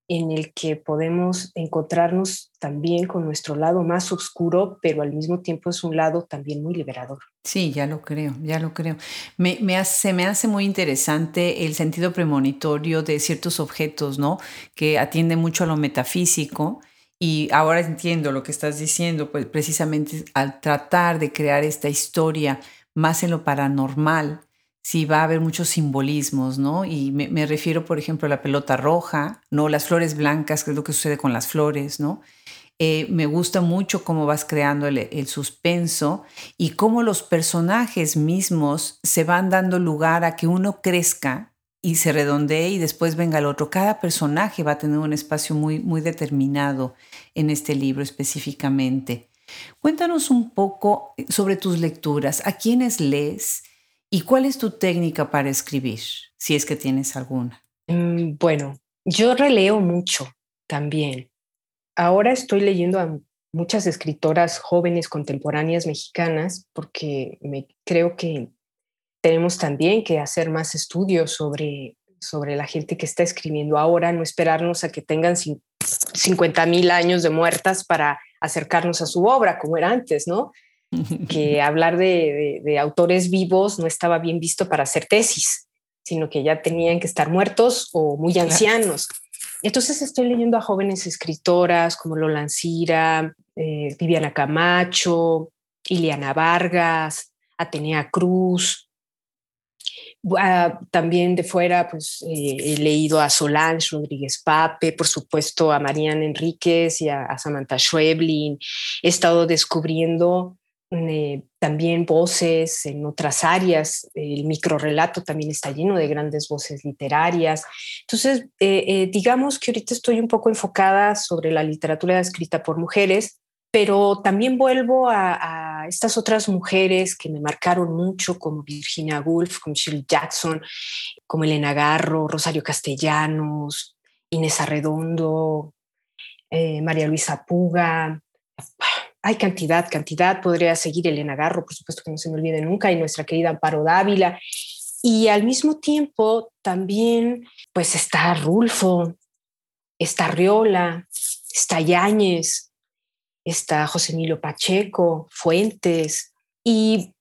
en el que podemos encontrarnos también con nuestro lado más oscuro, pero al mismo tiempo es un lado también muy liberador.
Sí, ya lo creo, ya lo creo. Me, me hace, me hace muy interesante el sentido premonitorio de ciertos objetos, ¿no? Que atiende mucho a lo metafísico y ahora entiendo lo que estás diciendo, pues precisamente al tratar de crear esta historia más en lo paranormal, sí va a haber muchos simbolismos, ¿no? Y me, refiero, por ejemplo, a la pelota roja, ¿no? Las flores blancas, que es lo que sucede con las flores, ¿no? Eh, me gusta mucho cómo vas creando el, el, suspenso y cómo los personajes mismos se van dando lugar a que uno crezca y se redondee y después venga el otro. Cada personaje va a tener un espacio muy, muy determinado en este libro específicamente. Cuéntanos un poco sobre tus lecturas, a quiénes lees y cuál es tu técnica para escribir, si es que tienes alguna.
Mm, bueno, yo releo mucho también. Ahora estoy leyendo a muchas escritoras jóvenes contemporáneas mexicanas porque me creo que tenemos también que hacer más estudios sobre, sobre la gente que está escribiendo ahora, no esperarnos a que tengan 50 mil años de muertas para acercarnos a su obra, como era antes, ¿no? que hablar de, de, autores vivos no estaba bien visto para hacer tesis, sino que ya tenían que estar muertos o muy ancianos. Entonces estoy leyendo a jóvenes escritoras como Lola Ancira, eh, Viviana Camacho, Iliana Vargas, Atenea Cruz, Ah, también de fuera, pues eh, he leído a Solange Rodríguez Pape, por supuesto a Mariana Enríquez y a, Samantha Schweblin. He estado descubriendo eh, también voces en otras áreas. El microrelato también está lleno de grandes voces literarias. Entonces, eh, digamos que ahorita estoy un poco enfocada sobre la literatura escrita por mujeres, pero también vuelvo a, estas otras mujeres que me marcaron mucho, como Virginia Woolf, como Shirley Jackson, como Elena Garro, Rosario Castellanos, Inés Arredondo, eh, María Luisa Puga. Hay cantidad, cantidad. Podría seguir Elena Garro, por supuesto que no se me olvide nunca, y nuestra querida Amparo Dávila. Y al mismo tiempo también, pues está Rulfo, está Riola, está Yáñez, está José Emilio Pacheco, Fuentes y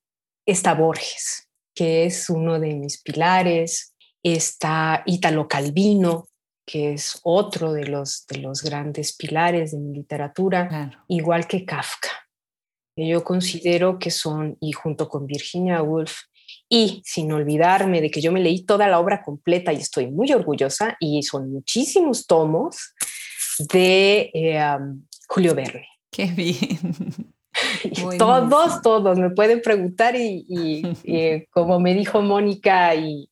está Borges, que es uno de mis pilares, está Ítalo Calvino, que es otro de los, de los grandes pilares de mi literatura, igual que Kafka. Yo considero que son, y junto con Virginia Woolf, y sin olvidarme de que yo me leí toda la obra completa y estoy muy orgullosa, y son muchísimos tomos de eh, Julio Verne.
Qué bien.
todos, todos me pueden preguntar y, eh, como me dijo Mónica y,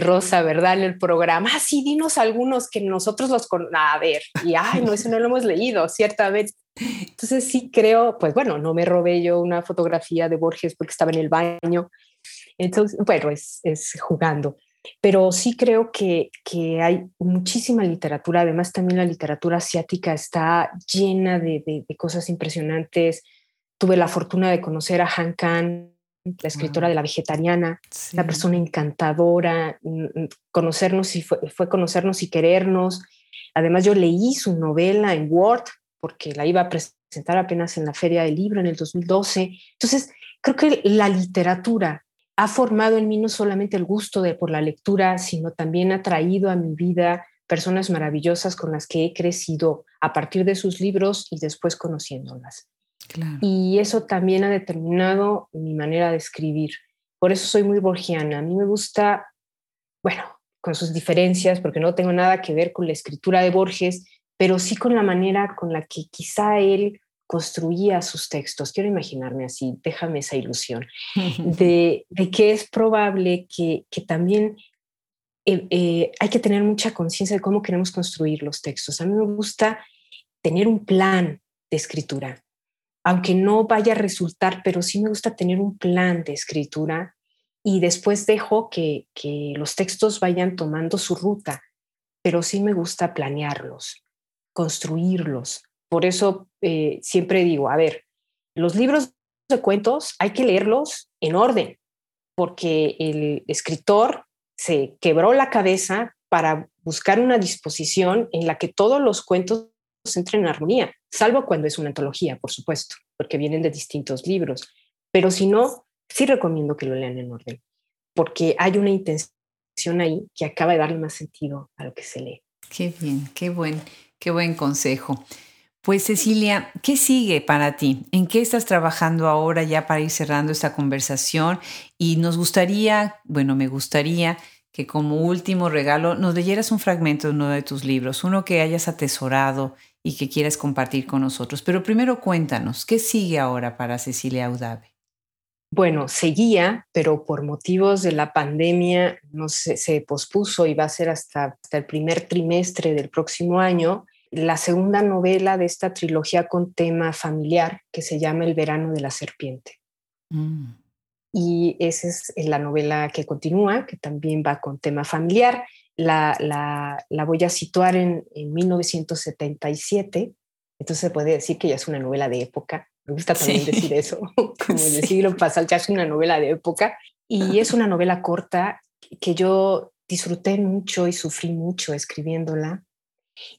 Rosa, ¿verdad? En el programa, ah, sí, dinos algunos que nosotros los con... A ver, y ay, no, eso no lo hemos leído, ciertamente. Entonces sí creo, pues bueno, no me robé yo una fotografía de Borges porque estaba en el baño. Entonces, bueno, es, es jugando. Pero sí creo que, que hay muchísima literatura, además también la literatura asiática está llena de, de, cosas impresionantes. Tuve la fortuna de conocer a Han Kang, la escritora de La Vegetariana, una persona encantadora, mm, mm, conocernos y fue, fue, conocernos y querernos. Además, yo leí su novela en Word, porque la iba a presentar apenas en la Feria del Libro en el 2012. Entonces, creo que la literatura ha formado en mí no solamente el gusto de, por la lectura, sino también ha traído a mi vida personas maravillosas con las que he crecido a partir de sus libros y después conociéndolas. Y eso también ha determinado mi manera de escribir. Por eso soy muy borgiana. A mí me gusta, bueno, con sus diferencias, porque no tengo nada que ver con la escritura de Borges, pero sí con la manera con la que quizá él construía sus textos. Quiero imaginarme así, déjame esa ilusión, de, que es probable que, también eh, eh, hay que tener mucha conciencia de cómo queremos construir los textos. A mí me gusta tener un plan de escritura, aunque no vaya a resultar, pero sí me gusta tener un plan de escritura y después dejo que, que los textos vayan tomando su ruta, pero sí me gusta planearlos, construirlos, por eso eh, siempre digo, a ver, los libros de cuentos hay que leerlos en orden, porque el escritor se quebró la cabeza para buscar una disposición en la que todos los cuentos entren en armonía, salvo cuando es una antología, por supuesto, porque vienen de distintos libros. Pero si no, sí recomiendo que lo lean en orden, porque hay una intención ahí que acaba de darle más sentido a lo que se lee.
Qué bien, qué buen, qué buen consejo. Pues Cecilia, ¿qué sigue para ti? ¿En qué estás trabajando ahora ya para ir cerrando esta conversación? Y nos gustaría, bueno, me gustaría que como último regalo nos leyeras un fragmento de uno de tus libros, uno que hayas atesorado y que quieras compartir con nosotros. Pero primero cuéntanos, ¿qué sigue ahora para Cecilia Audave?
Bueno, seguía, pero por motivos de la pandemia no se, se pospuso y va a ser hasta, hasta el primer trimestre del próximo año la segunda novela de esta trilogía con tema familiar que se llama El verano de la serpiente. Mm. Y esa es la novela que continúa, que también va con tema familiar. La, la, voy a situar en, en, 1977, entonces se puede decir que ya es una novela de época. Me gusta también decir eso, como sí. el siglo pasado, ya es una novela de época. Y es una novela corta que yo disfruté mucho y sufrí mucho escribiéndola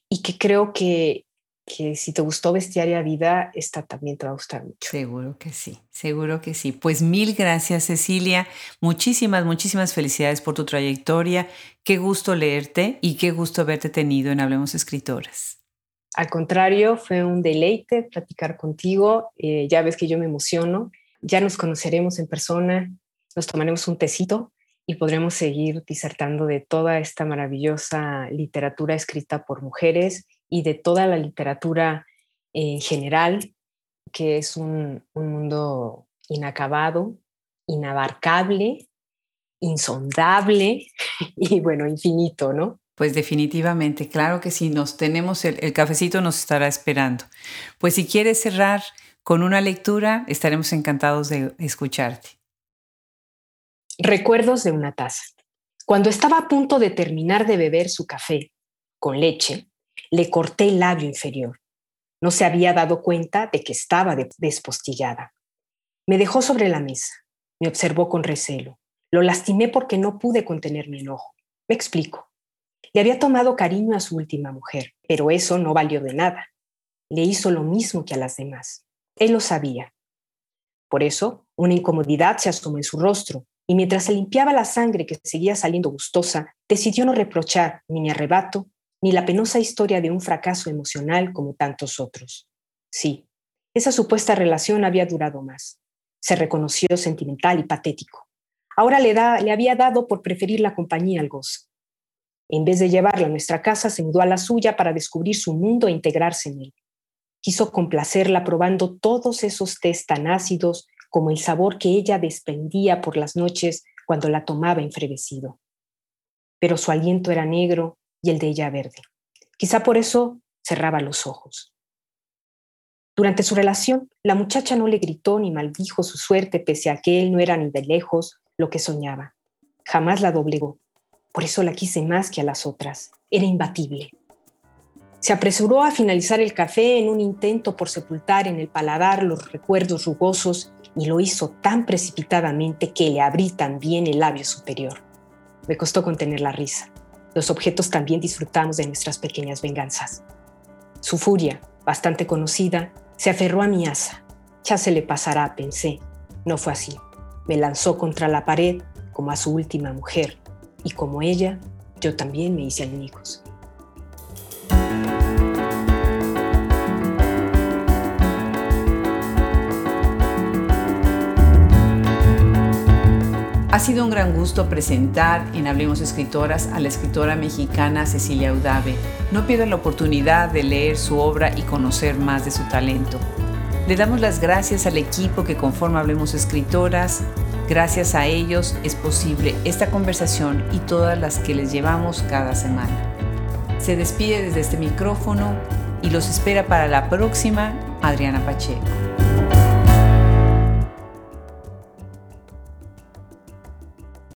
y que creo que, que si te gustó Bestiaria Vida, esta también te va a gustar mucho.
Seguro que sí, seguro que sí. Pues mil gracias Cecilia, muchísimas, muchísimas felicidades por tu trayectoria, qué gusto leerte y qué gusto haberte tenido en Hablemos Escritoras.
Al contrario, fue un deleite platicar contigo, eh, ya ves que yo me emociono, ya nos conoceremos en persona, nos tomaremos un tecito y podremos seguir disertando de toda esta maravillosa literatura escrita por mujeres y de toda la literatura en general, que es un, mundo inacabado, inabarcable, insondable y bueno, infinito, ¿no?
Pues definitivamente, claro que sí, nos tenemos el, el, cafecito nos estará esperando. Pues si quieres cerrar con una lectura, estaremos encantados de escucharte.
Recuerdos de una taza. Cuando estaba a punto de terminar de beber su café con leche, le corté el labio inferior. No se había dado cuenta de que estaba despostillada. Me dejó sobre la mesa. Me observó con recelo. Lo lastimé porque no pude contener mi enojo. Me explico. Le había tomado cariño a su última mujer, pero eso no valió de nada. Le hizo lo mismo que a las demás. Él lo sabía. Por eso, una incomodidad se asomó en su rostro y mientras se limpiaba la sangre que seguía saliendo gustosa, decidió no reprochar ni mi arrebato, ni la penosa historia de un fracaso emocional como tantos otros. Sí, esa supuesta relación había durado más. Se reconoció sentimental y patético. Ahora le, da, le había dado por preferir la compañía al gozo. En vez de llevarla a nuestra casa, se mudó a la suya para descubrir su mundo e integrarse en él. Quiso complacerla probando todos esos test tan ácidos como el sabor que ella desprendía por las noches cuando la tomaba enfrevecido. Pero su aliento era negro y el de ella verde. Quizá por eso cerraba los ojos. Durante su relación, la muchacha no le gritó ni maldijo su suerte pese a que él no era ni de lejos lo que soñaba. Jamás la doblegó. Por eso la quise más que a las otras. Era imbatible. Se apresuró a finalizar el café en un intento por sepultar en el paladar los recuerdos rugosos y lo hizo tan precipitadamente que le abrí también el labio superior. Me costó contener la risa. Los objetos también disfrutamos de nuestras pequeñas venganzas. Su furia, bastante conocida, se aferró a mi asa. Ya se le pasará, pensé. No fue así. Me lanzó contra la pared como a su última mujer, y como ella, yo también me hice añicos.
Ha sido un gran gusto presentar en Hablemos Escritoras a la escritora mexicana Cecilia Udave. No pierda la oportunidad de leer su obra y conocer más de su talento. Le damos las gracias al equipo que conforma Hablemos Escritoras. Gracias a ellos es posible esta conversación y todas las que les llevamos cada semana. Se despide desde este micrófono y los espera para la próxima Adriana Pacheco.